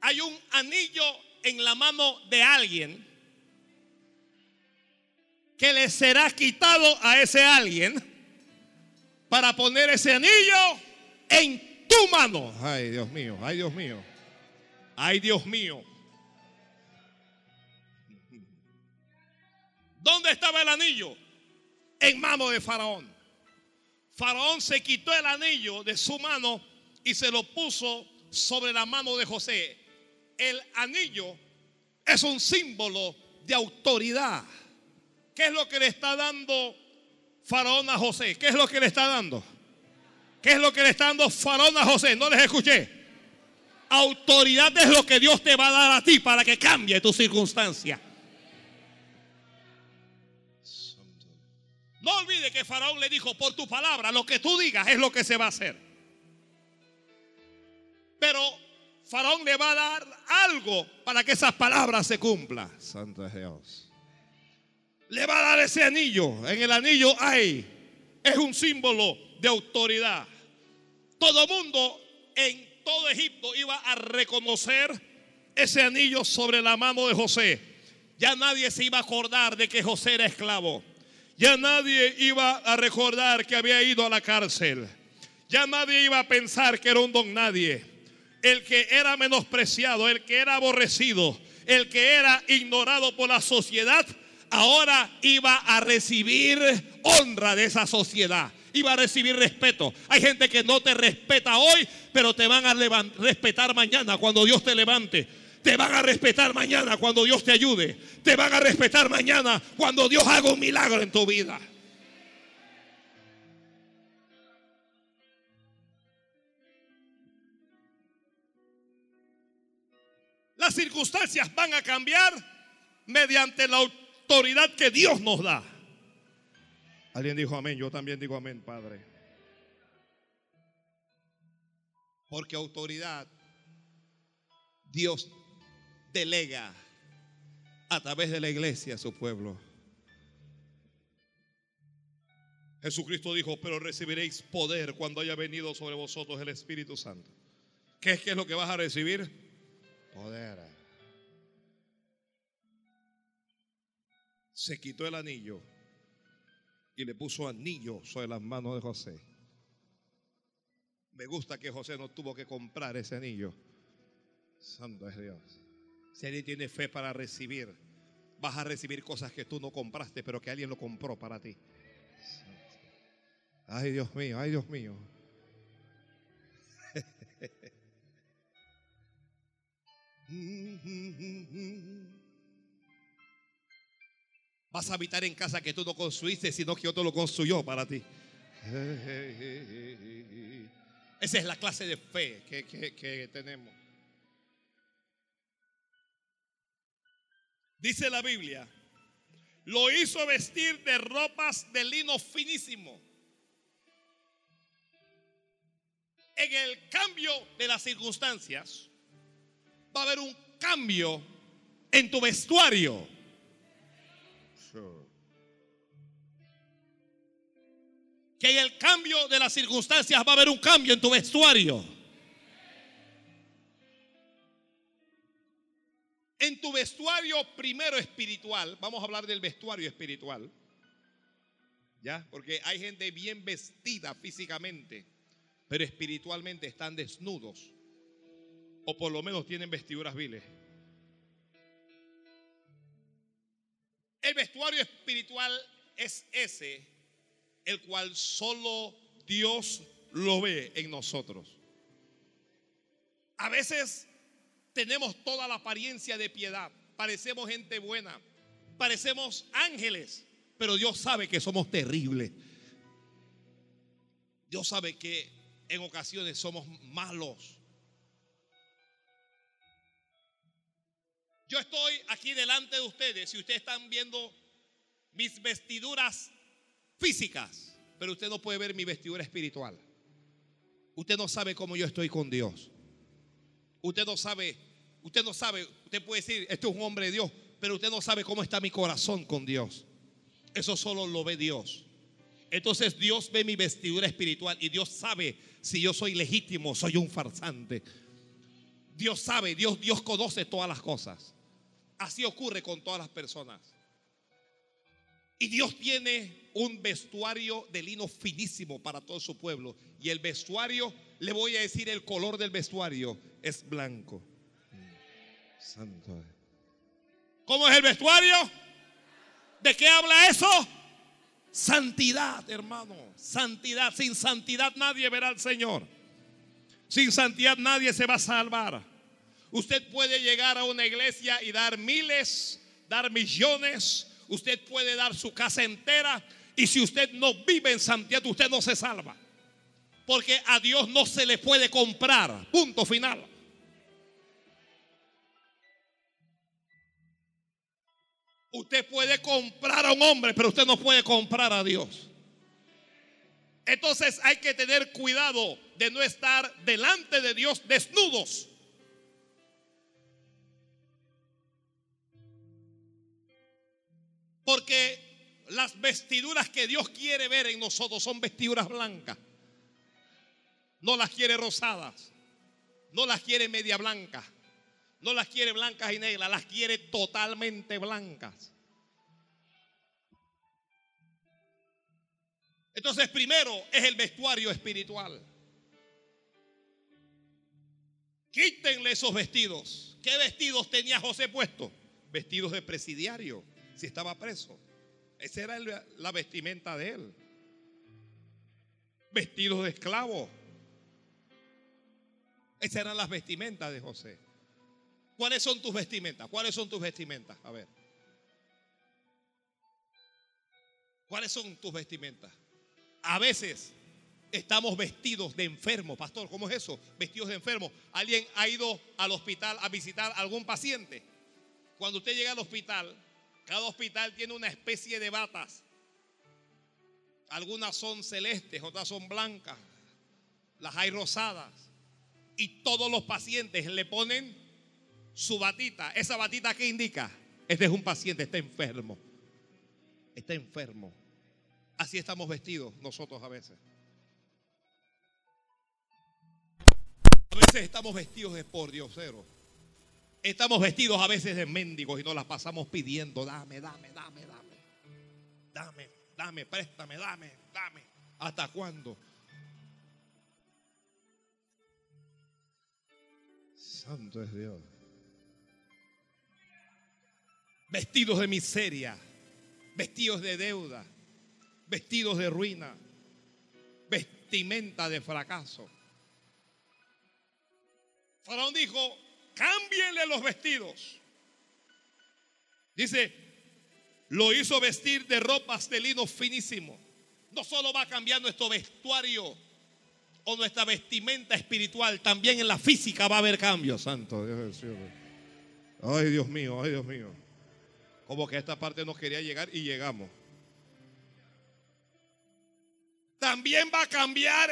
[SPEAKER 1] hay un anillo en la mano de alguien que le será quitado a ese alguien para poner ese anillo en tu mano. Ay, Dios mío, ay, Dios mío. Ay, Dios mío. ¿Dónde estaba el anillo? En mano de Faraón. Faraón se quitó el anillo de su mano y se lo puso sobre la mano de José. El anillo es un símbolo de autoridad. ¿Qué es lo que le está dando Faraón a José? ¿Qué es lo que le está dando? ¿Qué es lo que le está dando Faraón a José? No les escuché. Autoridad es lo que Dios te va a dar a ti para que cambie tu circunstancia. No olvide que Faraón le dijo, por tu palabra, lo que tú digas es lo que se va a hacer. Pero Faraón le va a dar algo para que esas palabras se cumplan. Santo Dios le va a dar ese anillo. En el anillo hay, es un símbolo de autoridad. Todo mundo en todo Egipto iba a reconocer ese anillo sobre la mano de José. Ya nadie se iba a acordar de que José era esclavo. Ya nadie iba a recordar que había ido a la cárcel. Ya nadie iba a pensar que era un don nadie. El que era menospreciado, el que era aborrecido, el que era ignorado por la sociedad, ahora iba a recibir honra de esa sociedad. Iba a recibir respeto. Hay gente que no te respeta hoy, pero te van a respetar mañana cuando Dios te levante. Te van a respetar mañana cuando Dios te ayude. Te van a respetar mañana cuando Dios haga un milagro en tu vida. Las circunstancias van a cambiar mediante la autoridad que Dios nos da. Alguien dijo amén, yo también digo amén, Padre. Porque autoridad Dios delega a través de la iglesia a su pueblo. Jesucristo dijo, pero recibiréis poder cuando haya venido sobre vosotros el Espíritu Santo. ¿Qué es, qué es lo que vas a recibir? Poder. Se quitó el anillo y le puso anillo sobre las manos de José. Me gusta que José no tuvo que comprar ese anillo. Santo es Dios. Si alguien tiene fe para recibir, vas a recibir cosas que tú no compraste, pero que alguien lo compró para ti. Ay, Dios mío, ay, Dios mío. Vas a habitar en casa que tú no construiste, sino que otro lo construyó para ti. Esa es la clase de fe que, que tenemos. Dice la Biblia, lo hizo vestir de ropas de lino finísimo. En el cambio de las circunstancias, va a haber un cambio en tu vestuario. Que en el cambio de las circunstancias va a haber un cambio en tu vestuario. En tu vestuario primero espiritual, vamos a hablar del vestuario espiritual. ¿Ya? Porque hay gente bien vestida físicamente, pero espiritualmente están desnudos o por lo menos tienen vestiduras viles. El vestuario espiritual es ese, el cual solo Dios lo ve en nosotros. A veces tenemos toda la apariencia de piedad, parecemos gente buena, parecemos ángeles, pero Dios sabe que somos terribles. Dios sabe que en ocasiones somos malos. Yo estoy aquí delante de ustedes y ustedes están viendo mis vestiduras físicas, pero usted no puede ver mi vestidura espiritual. Usted no sabe cómo yo estoy con Dios. Usted no sabe, usted no sabe, usted puede decir, este es un hombre de Dios, pero usted no sabe cómo está mi corazón con Dios. Eso solo lo ve Dios. Entonces Dios ve mi vestidura espiritual y Dios sabe si yo soy legítimo, soy un farsante. Dios sabe, Dios, Dios conoce todas las cosas. Así ocurre con todas las personas. Y Dios tiene un vestuario de lino finísimo para todo su pueblo. Y el vestuario, le voy a decir el color del vestuario, es blanco. Santo. ¿Cómo es el vestuario? ¿De qué habla eso? Santidad, hermano. Santidad. Sin santidad nadie verá al Señor. Sin santidad nadie se va a salvar. Usted puede llegar a una iglesia y dar miles, dar millones. Usted puede dar su casa entera. Y si usted no vive en santidad, usted no se salva. Porque a Dios no se le puede comprar. Punto final. Usted puede comprar a un hombre, pero usted no puede comprar a Dios. Entonces hay que tener cuidado de no estar delante de Dios desnudos. Porque las vestiduras que Dios quiere ver en nosotros son vestiduras blancas. No las quiere rosadas. No las quiere media blancas. No las quiere blancas y negras. Las quiere totalmente blancas. Entonces primero es el vestuario espiritual. Quítenle esos vestidos. ¿Qué vestidos tenía José puesto? Vestidos de presidiario, si estaba preso. Esa era la vestimenta de él. Vestidos de esclavo. Esas eran las vestimentas de José. ¿Cuáles son tus vestimentas? ¿Cuáles son tus vestimentas? A ver. ¿Cuáles son tus vestimentas? A veces estamos vestidos de enfermos. Pastor, ¿cómo es eso? Vestidos de enfermos. ¿Alguien ha ido al hospital a visitar a algún paciente? Cuando usted llega al hospital, cada hospital tiene una especie de batas. Algunas son celestes, otras son blancas. Las hay rosadas. Y todos los pacientes le ponen su batita. ¿Esa batita qué indica? Este es un paciente, está enfermo. Está enfermo. Así estamos vestidos nosotros a veces. A veces estamos vestidos de por dioseros. Estamos vestidos a veces de mendigos y nos las pasamos pidiendo, dame, dame, dame, dame. Dame, dame, préstame, dame, dame. ¿Hasta cuándo? Santo es Dios. Vestidos de miseria, vestidos de deuda vestidos de ruina, vestimenta de fracaso. Faraón dijo, cámbienle los vestidos. Dice, lo hizo vestir de ropas de lino finísimo. No solo va a cambiar nuestro vestuario o nuestra vestimenta espiritual, también en la física va a haber cambios. Santo Dios del cielo. Ay, Dios mío, ay, Dios mío. Como que esta parte no quería llegar y llegamos. también va a cambiar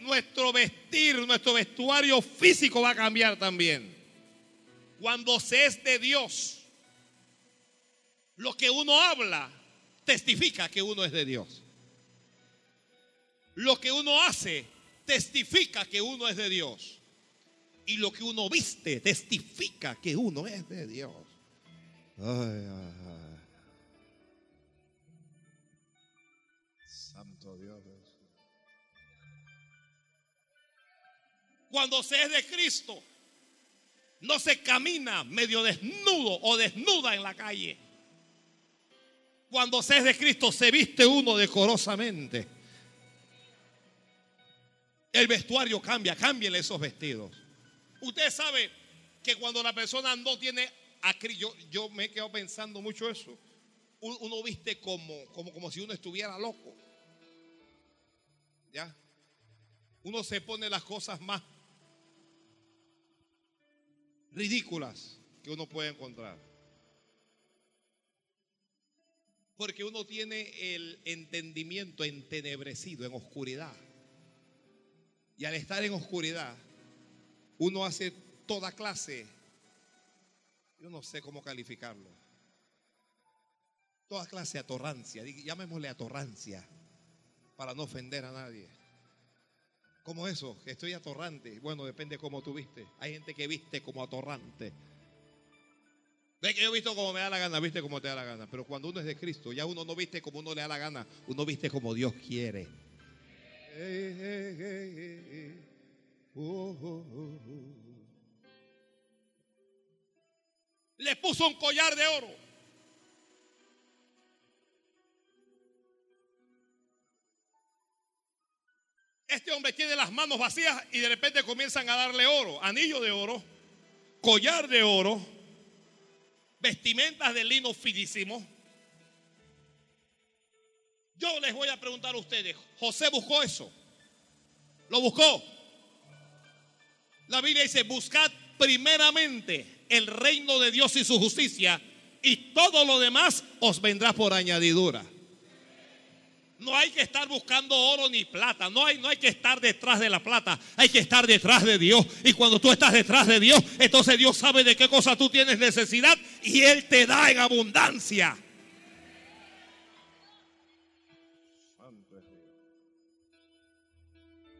[SPEAKER 1] nuestro vestir, nuestro vestuario físico va a cambiar también. Cuando se es de Dios, lo que uno habla testifica que uno es de Dios. Lo que uno hace testifica que uno es de Dios. Y lo que uno viste testifica que uno es de Dios. Santo Dios. Cuando se es de Cristo, no se camina medio desnudo o desnuda en la calle. Cuando se es de Cristo, se viste uno decorosamente. El vestuario cambia, cámbienle esos vestidos. Usted sabe que cuando la persona no tiene yo, yo me he quedado pensando mucho eso. Uno viste como, como, como si uno estuviera loco. ¿Ya? Uno se pone las cosas más ridículas que uno puede encontrar. Porque uno tiene el entendimiento entenebrecido, en oscuridad. Y al estar en oscuridad, uno hace toda clase, yo no sé cómo calificarlo, toda clase de atorrancia, llamémosle atorrancia, para no ofender a nadie. ¿Cómo eso? Estoy atorrante. Bueno, depende cómo tú viste. Hay gente que viste como atorrante. Ve que yo he visto como me da la gana, viste como te da la gana. Pero cuando uno es de Cristo, ya uno no viste como uno le da la gana, uno viste como Dios quiere. Le puso un collar de oro. Este hombre tiene las manos vacías y de repente comienzan a darle oro, anillo de oro, collar de oro, vestimentas de lino finísimo. Yo les voy a preguntar a ustedes, ¿José buscó eso? ¿Lo buscó? La Biblia dice, buscad primeramente el reino de Dios y su justicia y todo lo demás os vendrá por añadidura. No hay que estar buscando oro ni plata. No hay, no hay que estar detrás de la plata. Hay que estar detrás de Dios. Y cuando tú estás detrás de Dios, entonces Dios sabe de qué cosa tú tienes necesidad y Él te da en abundancia.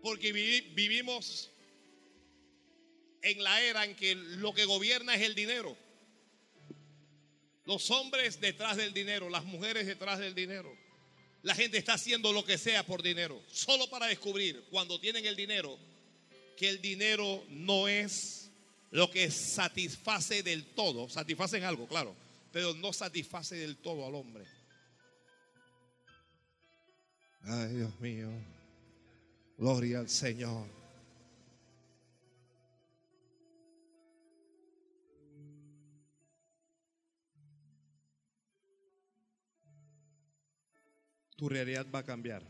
[SPEAKER 1] Porque vivi- vivimos en la era en que lo que gobierna es el dinero. Los hombres detrás del dinero, las mujeres detrás del dinero. La gente está haciendo lo que sea por dinero, solo para descubrir cuando tienen el dinero que el dinero no es lo que satisface del todo. Satisface en algo, claro, pero no satisface del todo al hombre. Ay, Dios mío. Gloria al Señor. Tu realidad va a cambiar.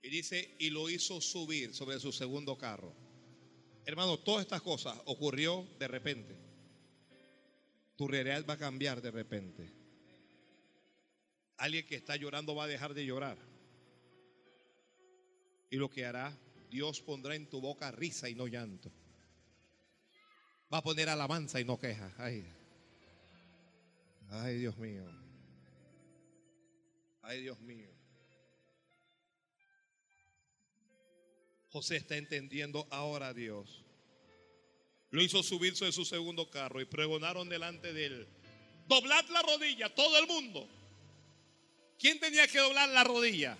[SPEAKER 1] Y dice, y lo hizo subir sobre su segundo carro. Hermano, todas estas cosas ocurrió de repente. Tu realidad va a cambiar de repente. Alguien que está llorando va a dejar de llorar. Y lo que hará, Dios pondrá en tu boca risa y no llanto. Va a poner alabanza y no queja. Ay, ay Dios mío. Ay, Dios mío. José está entendiendo ahora a Dios. Lo hizo subirse de su segundo carro y pregonaron delante de él. Doblad la rodilla, todo el mundo. ¿Quién tenía que doblar la rodilla?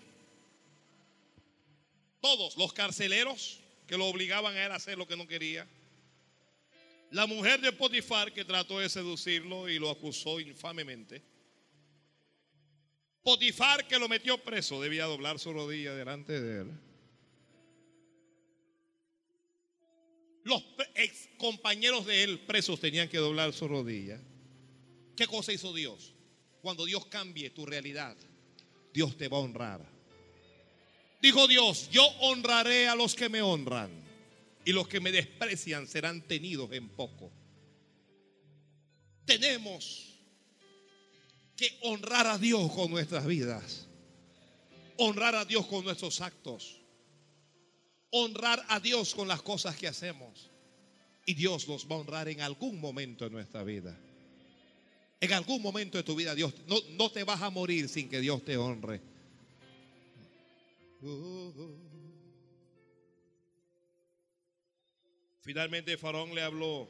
[SPEAKER 1] Todos, los carceleros que lo obligaban a él a hacer lo que no quería. La mujer de Potifar que trató de seducirlo y lo acusó infamemente. Potifar que lo metió preso debía doblar su rodilla delante de él. Los ex compañeros de él presos tenían que doblar su rodilla. ¿Qué cosa hizo Dios? Cuando Dios cambie tu realidad, Dios te va a honrar. Dijo Dios, yo honraré a los que me honran y los que me desprecian serán tenidos en poco. Tenemos que honrar a Dios con nuestras vidas, honrar a Dios con nuestros actos, honrar a Dios con las cosas que hacemos. Y Dios nos va a honrar en algún momento de nuestra vida. En algún momento de tu vida, Dios, no, no te vas a morir sin que Dios te honre. Finalmente Faraón le habló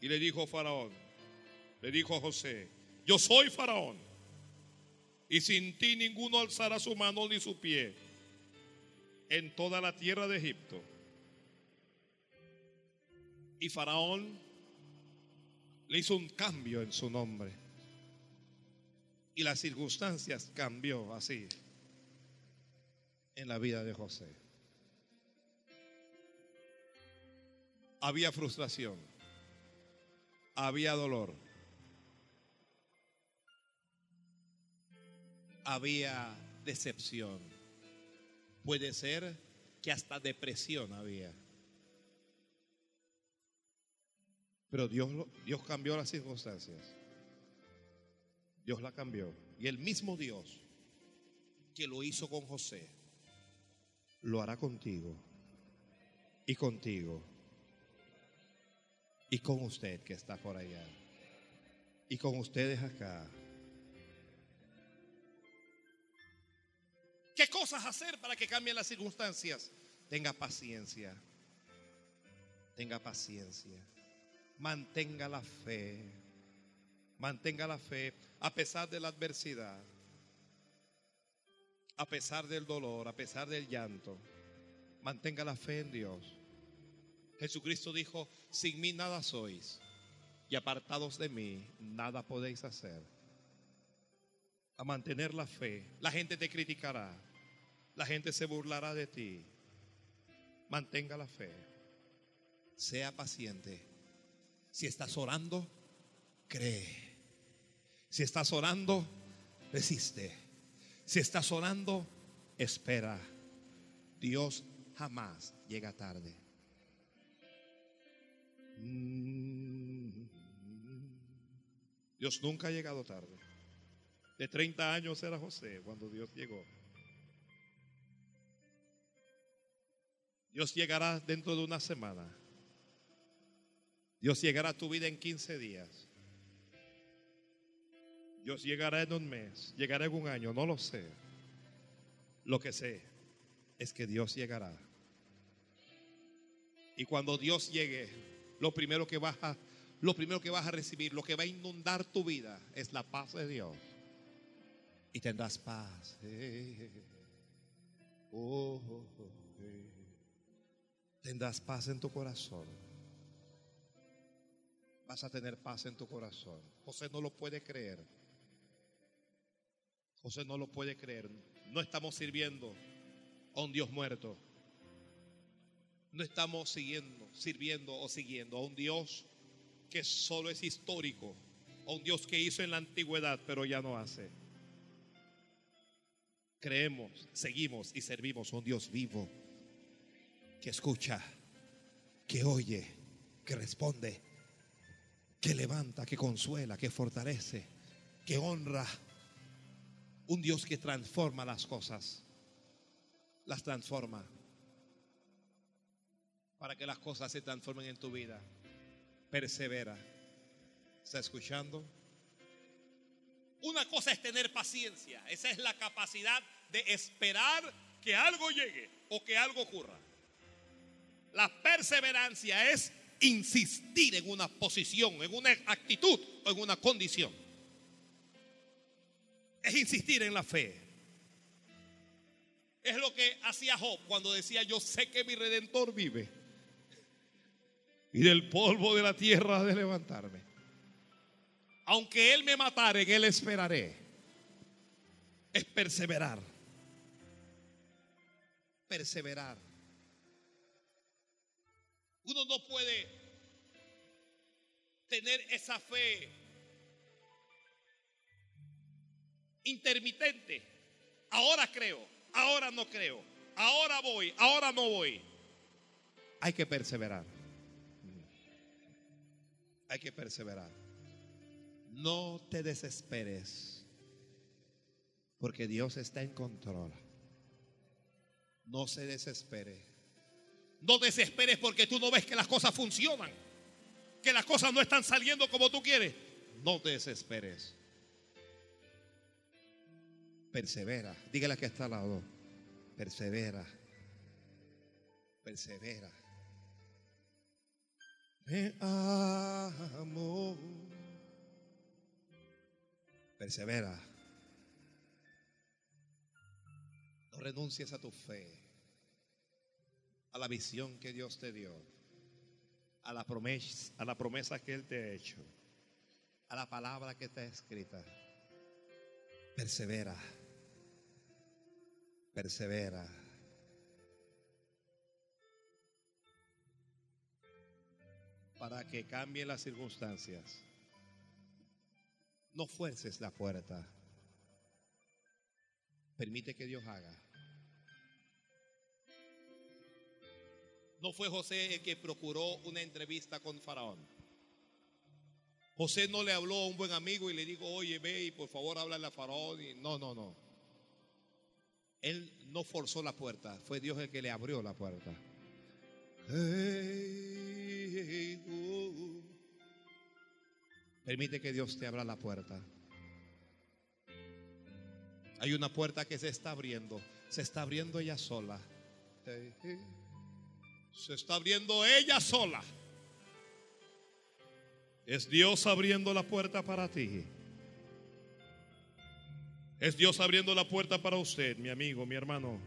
[SPEAKER 1] y le dijo Faraón, le dijo a José, yo soy Faraón y sin ti ninguno alzará su mano ni su pie en toda la tierra de Egipto. Y Faraón le hizo un cambio en su nombre. Y las circunstancias cambió así en la vida de José. Había frustración, había dolor, había decepción. Puede ser que hasta depresión había. Pero Dios, Dios cambió las circunstancias. Dios la cambió. Y el mismo Dios que lo hizo con José, lo hará contigo y contigo y con usted que está por allá y con ustedes acá. ¿Qué cosas hacer para que cambien las circunstancias? Tenga paciencia. Tenga paciencia. Mantenga la fe. Mantenga la fe a pesar de la adversidad. A pesar del dolor, a pesar del llanto. Mantenga la fe en Dios. Jesucristo dijo, sin mí nada sois y apartados de mí nada podéis hacer. A mantener la fe. La gente te criticará. La gente se burlará de ti. Mantenga la fe. Sea paciente. Si estás orando, cree. Si estás orando, resiste. Si estás orando, espera. Dios jamás llega tarde. Mm. Dios nunca ha llegado tarde. De 30 años era José cuando Dios llegó. Dios llegará dentro de una semana. Dios llegará a tu vida en 15 días. Dios llegará en un mes, llegará en un año, no lo sé. Lo que sé es que Dios llegará. Y cuando Dios llegue, lo primero que vas a, lo primero que vas a recibir, lo que va a inundar tu vida es la paz de Dios. Y tendrás paz. Oh, tendrás paz en tu corazón. Vas a tener paz en tu corazón. José no lo puede creer. José no lo puede creer. No estamos sirviendo a un Dios muerto. No estamos siguiendo, sirviendo o siguiendo a un Dios que solo es histórico, a un Dios que hizo en la antigüedad, pero ya no hace. Creemos, seguimos y servimos a un Dios vivo que escucha, que oye, que responde, que levanta, que consuela, que fortalece, que honra. Un Dios que transforma las cosas, las transforma para que las cosas se transformen en tu vida. Persevera. ¿Está escuchando? Una cosa es tener paciencia. Esa es la capacidad de esperar que algo llegue o que algo ocurra. La perseverancia es insistir en una posición, en una actitud o en una condición. Es insistir en la fe. Es lo que hacía Job cuando decía, yo sé que mi redentor vive y del polvo de la tierra de levantarme. Aunque Él me matare, en Él esperaré. Es perseverar. Perseverar. Uno no puede tener esa fe intermitente. Ahora creo, ahora no creo, ahora voy, ahora no voy. Hay que perseverar. Hay que perseverar. No te desesperes, porque Dios está en control. No se desespere. No desesperes porque tú no ves que las cosas funcionan, que las cosas no están saliendo como tú quieres. No te desesperes. Persevera. Dígale que está al lado. Persevera. Persevera. Me amo. Persevera. No renuncies a tu fe, a la visión que Dios te dio, a la promesa, a la promesa que Él te ha hecho, a la palabra que está escrita. Persevera. Persevera. para que cambien las circunstancias. No fuerces la puerta. Permite que Dios haga. No fue José el que procuró una entrevista con Faraón. José no le habló a un buen amigo y le dijo, oye, ve y por favor háblale a Faraón. No, no, no. Él no forzó la puerta, fue Dios el que le abrió la puerta. Permite que Dios te abra la puerta. Hay una puerta que se está abriendo. Se está abriendo ella sola. Se está abriendo ella sola. Es Dios abriendo la puerta para ti. Es Dios abriendo la puerta para usted, mi amigo, mi hermano.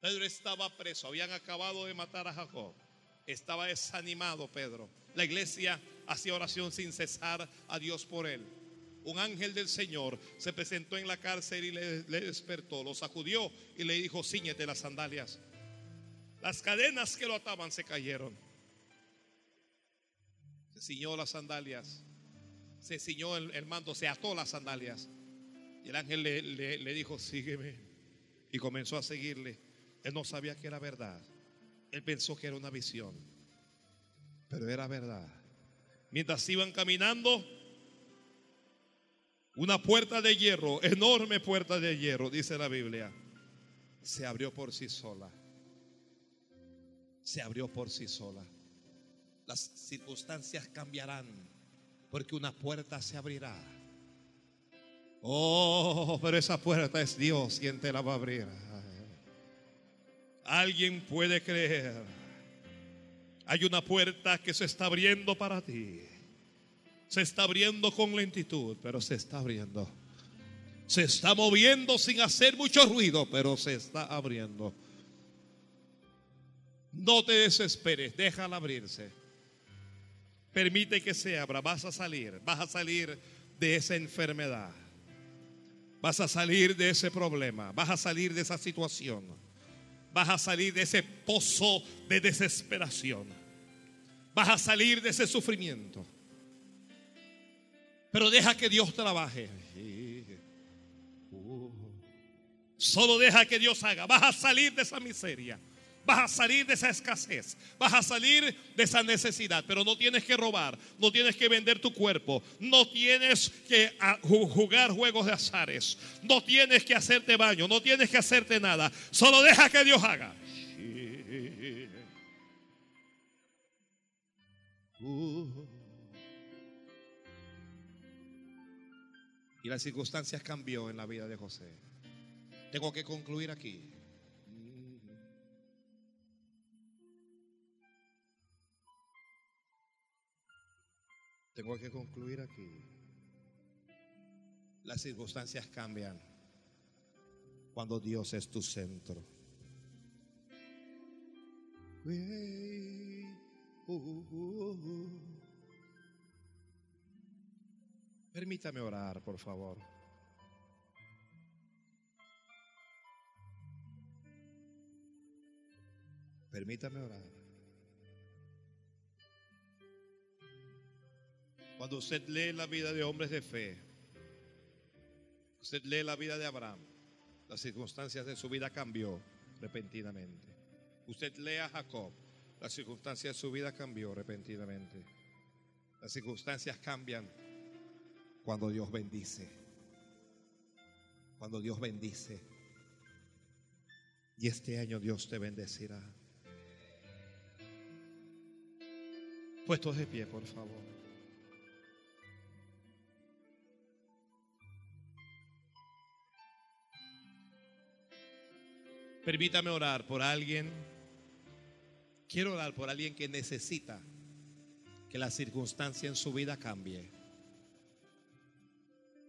[SPEAKER 1] Pedro estaba preso, habían acabado de matar a Jacob. Estaba desanimado Pedro. La iglesia hacía oración sin cesar a Dios por él. Un ángel del Señor se presentó en la cárcel y le, despertó, lo sacudió y le dijo, ciñete las sandalias. Las cadenas que lo ataban se cayeron. Se ciñó las sandalias. Se ciñó el, mando, se ató las sandalias. Y el ángel le dijo, sígueme. Y comenzó a seguirle. Él no sabía que era verdad. Él pensó que era una visión. Pero era verdad. Mientras iban caminando, una puerta de hierro, enorme puerta de hierro, dice la Biblia, se abrió por sí sola. Se abrió por sí sola. Las circunstancias cambiarán porque una puerta se abrirá. Oh, pero esa puerta es Dios quien te la va a abrir. Alguien puede creer. Hay una puerta que se está abriendo para ti. Se está abriendo con lentitud, pero se está abriendo. Se está moviendo sin hacer mucho ruido, pero se está abriendo. No te desesperes, déjala abrirse. Permite que se abra, vas a salir, vas a salir de esa enfermedad. Vas a salir de ese problema, vas a salir de esa situación. Vas a salir de ese pozo de desesperación. Vas a salir de ese sufrimiento. Pero deja que Dios trabaje. Solo deja que Dios haga. Vas a salir de esa miseria. Vas a salir de esa escasez. Vas a salir de esa necesidad. Pero no tienes que robar. No tienes que vender tu cuerpo. No tienes que ah, jugar juegos de azares. No tienes que hacerte baño. No tienes que hacerte nada. Solo deja que Dios haga. Y las circunstancias cambió en la vida de José. Tengo que concluir aquí. Tengo que concluir aquí. Las circunstancias cambian cuando Dios es tu centro. Permítame orar, por favor. Permítame orar. Cuando usted lee la vida de hombres de fe, usted lee la vida de Abraham, las circunstancias de su vida cambió repentinamente. Usted lee a Jacob, las circunstancias de su vida cambió repentinamente. Las circunstancias cambian cuando Dios bendice. Cuando Dios bendice. Y este año Dios te bendecirá. Puestos de pie, por favor. Permítame orar por alguien. Quiero orar por alguien que necesita que la circunstancia en su vida cambie.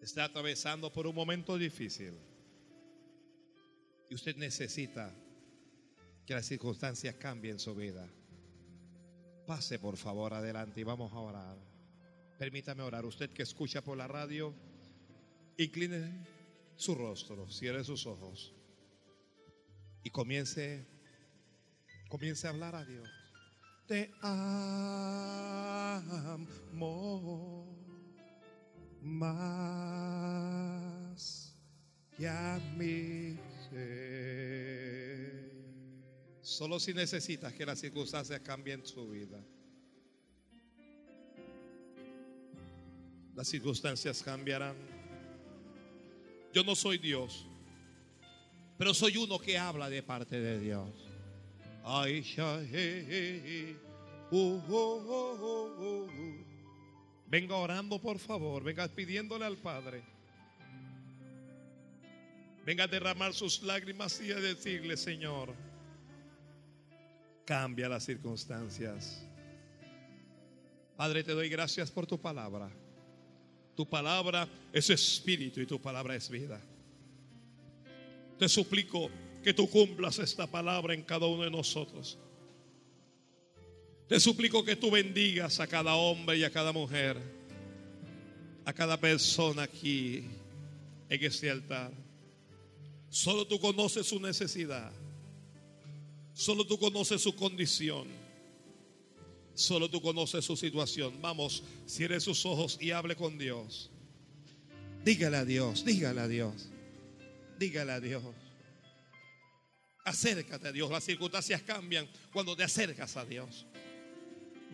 [SPEAKER 1] Está atravesando por un momento difícil. Y usted necesita que las circunstancias cambien en su vida. Pase por favor adelante y vamos a orar. Permítame orar. Usted que escucha por la radio, incline su rostro, cierre sus ojos y comience, comience a hablar a Dios. Te amo más que a mí. Solo si necesitas que las circunstancias cambien su vida. Las circunstancias cambiarán. Yo no soy Dios. Pero soy uno que habla de parte de Dios. Ay, uh, uh, uh, Venga orando, por favor. Venga pidiéndole al Padre. Venga a derramar sus lágrimas y a decirle, Señor, cambia las circunstancias. Padre, te doy gracias por tu palabra. Tu palabra es espíritu y tu palabra es vida. Te suplico que tú cumplas esta palabra en cada uno de nosotros. Te suplico que tú bendigas a cada hombre y a cada mujer, a cada persona aquí en este altar. Solo tú conoces su necesidad. Solo tú conoces su condición. Solo tú conoces su situación. Vamos, cierre sus ojos y hable con Dios. Dígale a Dios, dígale a Dios. Dígale a Dios. Acércate a Dios. Las circunstancias cambian cuando te acercas a Dios.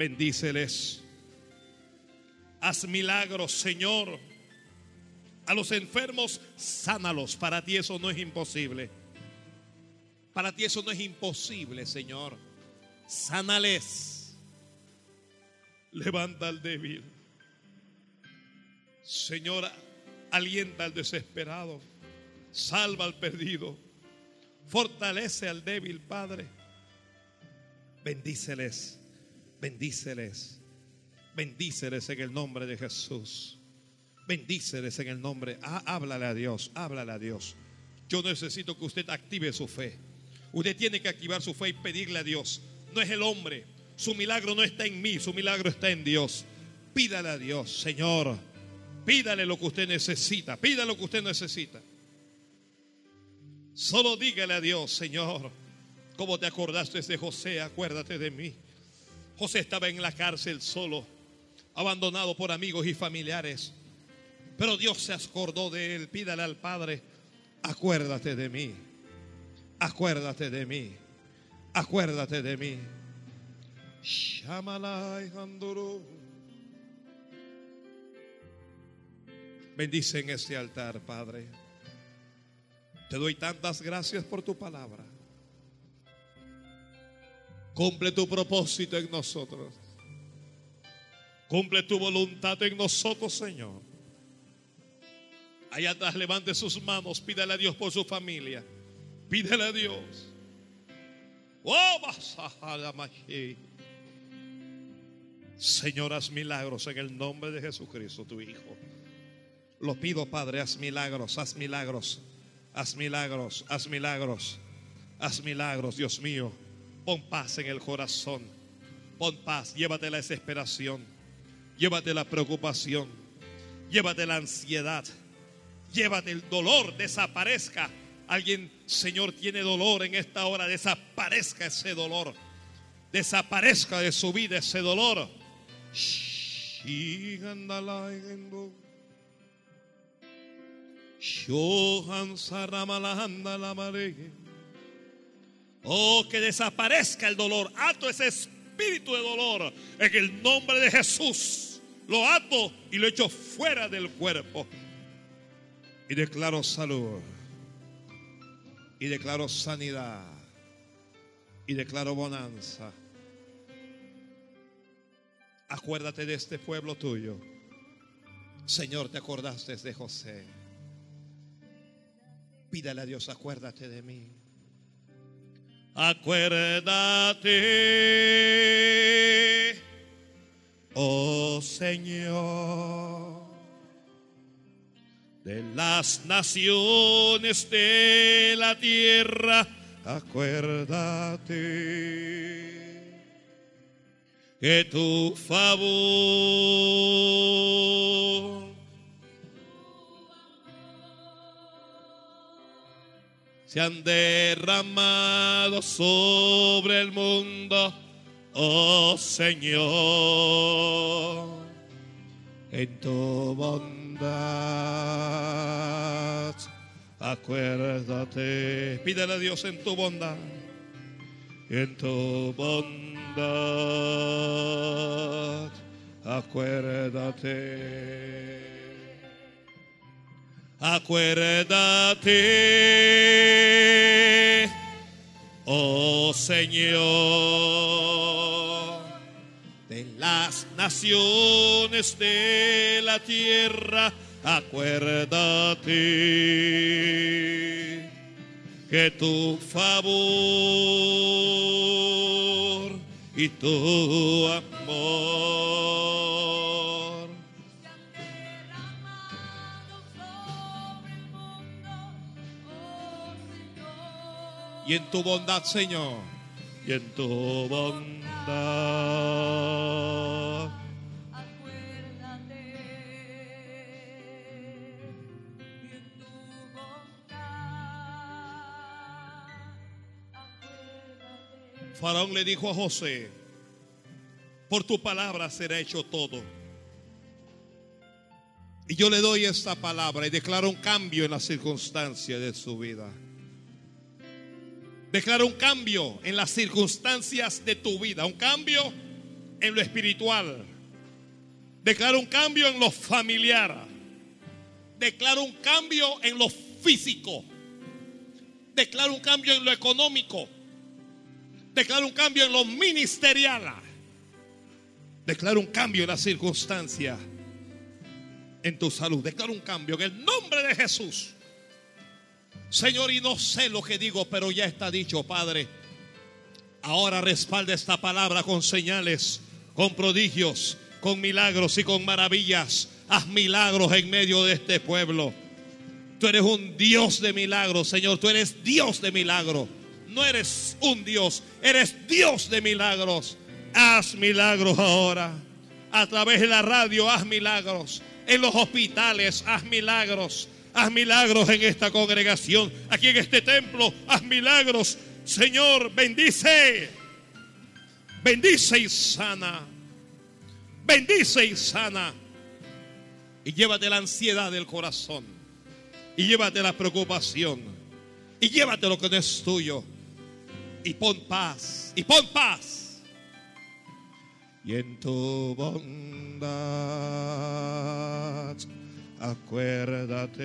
[SPEAKER 1] Bendíceles. Haz milagros, Señor. A los enfermos, sánalos. Para ti eso no es imposible. Para ti eso no es imposible, Señor. Sánales. Levanta al débil. Señora, alienta al desesperado, salva al perdido, fortalece al débil, Padre. Bendíceles, bendíceles, bendíceles en el nombre de Jesús. Bendíceles en el nombre. Ah, háblale a Dios, háblale a Dios. Yo necesito que usted active su fe. Usted tiene que activar su fe y pedirle a Dios. No es el hombre. Su milagro no está en mí, su milagro está en Dios. Pídale a Dios, Señor. Pídale lo que usted necesita. Pídale lo que usted necesita. Solo dígale a Dios, Señor, como te acordaste de José, acuérdate de mí. José estaba en la cárcel solo, abandonado por amigos y familiares. Pero Dios se acordó de él. Pídale al Padre, acuérdate de mí. Acuérdate de mí. Acuérdate de mí. Bendice en este altar, Padre. Te doy tantas gracias por tu palabra. Cumple tu propósito en nosotros. Cumple tu voluntad en nosotros, Señor. Allá atrás levante sus manos, pídale a Dios por su familia. Pídele a Dios. Oh, Señor, haz milagros en el nombre de Jesucristo, tu Hijo. Lo pido, Padre, haz milagros, haz milagros, haz milagros, haz milagros, haz milagros, Dios mío. Pon paz en el corazón, pon paz, llévate la desesperación, llévate la preocupación, llévate la ansiedad, llévate el dolor, desaparezca. Alguien, Señor, tiene dolor en esta hora, desaparezca ese dolor, desaparezca de su vida ese dolor. Oh, que desaparezca el dolor. Ato ese espíritu de dolor en el nombre de Jesús. Lo ato y lo echo fuera del cuerpo. Y declaro salud. Y declaro sanidad. Y declaro bonanza. Acuérdate de este pueblo tuyo. Señor, te acordaste de José. Pídale a Dios, acuérdate de mí. Acuérdate, oh Señor, de las naciones de la tierra. Acuérdate que tu favor se han derramado sobre el mundo, oh Señor, en tu bondad. Acuérdate, pídele a Dios en tu bondad, en tu bondad acuérdate. Acuérdate, oh Señor, de las naciones de la tierra, acuérdate que tu favor y tu amor. Y en tu bondad, Señor, y en tu bondad. Faraón le dijo a José, por tu palabra será hecho todo. Y yo le doy esta palabra y declaro un cambio en las circunstancias de su vida. Declaro un cambio en las circunstancias de tu vida, un cambio en lo espiritual. Declaro un cambio en lo familiar. Declaro un cambio en lo físico. Declaro un cambio en lo económico. Declaro un cambio en lo ministerial. Declaro un cambio en la circunstancia. en tu salud. Declaro un cambio en el nombre de Jesús. Señor, y no sé lo que digo, pero ya está dicho, Padre. Ahora respalda esta palabra con señales, con prodigios, con milagros y con maravillas. Haz milagros en medio de este pueblo. Tú eres un Dios de milagros, Señor. Tú eres Dios de milagros. No eres un Dios, eres Dios de milagros. Haz milagros ahora. A través de la radio, haz milagros. En los hospitales, haz milagros. Haz milagros en esta congregación. Aquí en este templo, haz milagros. Señor, bendice. Bendice y sana. Bendice y sana. Y llévate la ansiedad del corazón y llévate la preocupación y llévate lo que no es tuyo y pon paz y pon paz. Y en tu bondad, acuérdate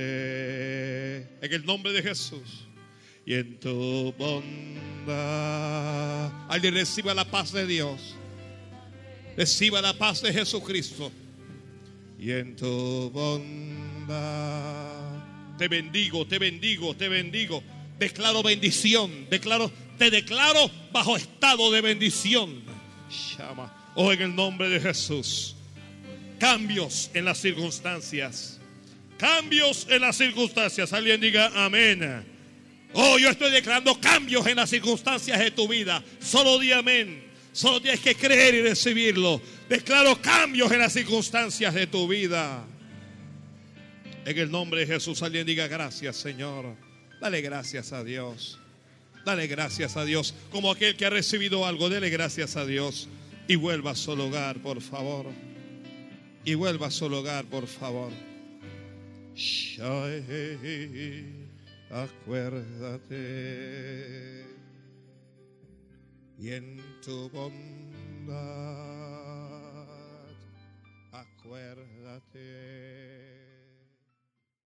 [SPEAKER 1] en el nombre de Jesús. Y en tu bondad, alguien reciba la paz de Dios. Reciba la paz de Jesucristo. Y en tu bondad te bendigo, te bendigo, te bendigo. Declaro bendición. Declaro, te declaro bajo estado de bendición. Llama. Oh, en el nombre de Jesús. Cambios en las circunstancias. Cambios en las circunstancias. Alguien diga amén. Oh, yo estoy declarando cambios en las circunstancias de tu vida. Solo di amén. Solo tienes que creer y recibirlo. Declaro cambios en las circunstancias de tu vida. En el nombre de Jesús, alguien diga gracias, Señor. Dale gracias a Dios. Dale gracias a Dios. Como aquel que ha recibido algo, dele gracias a Dios. Y vuelva a su hogar, por favor. Y vuelva a su hogar, por favor. Acuérdate. Y en tu bondad, acuérdate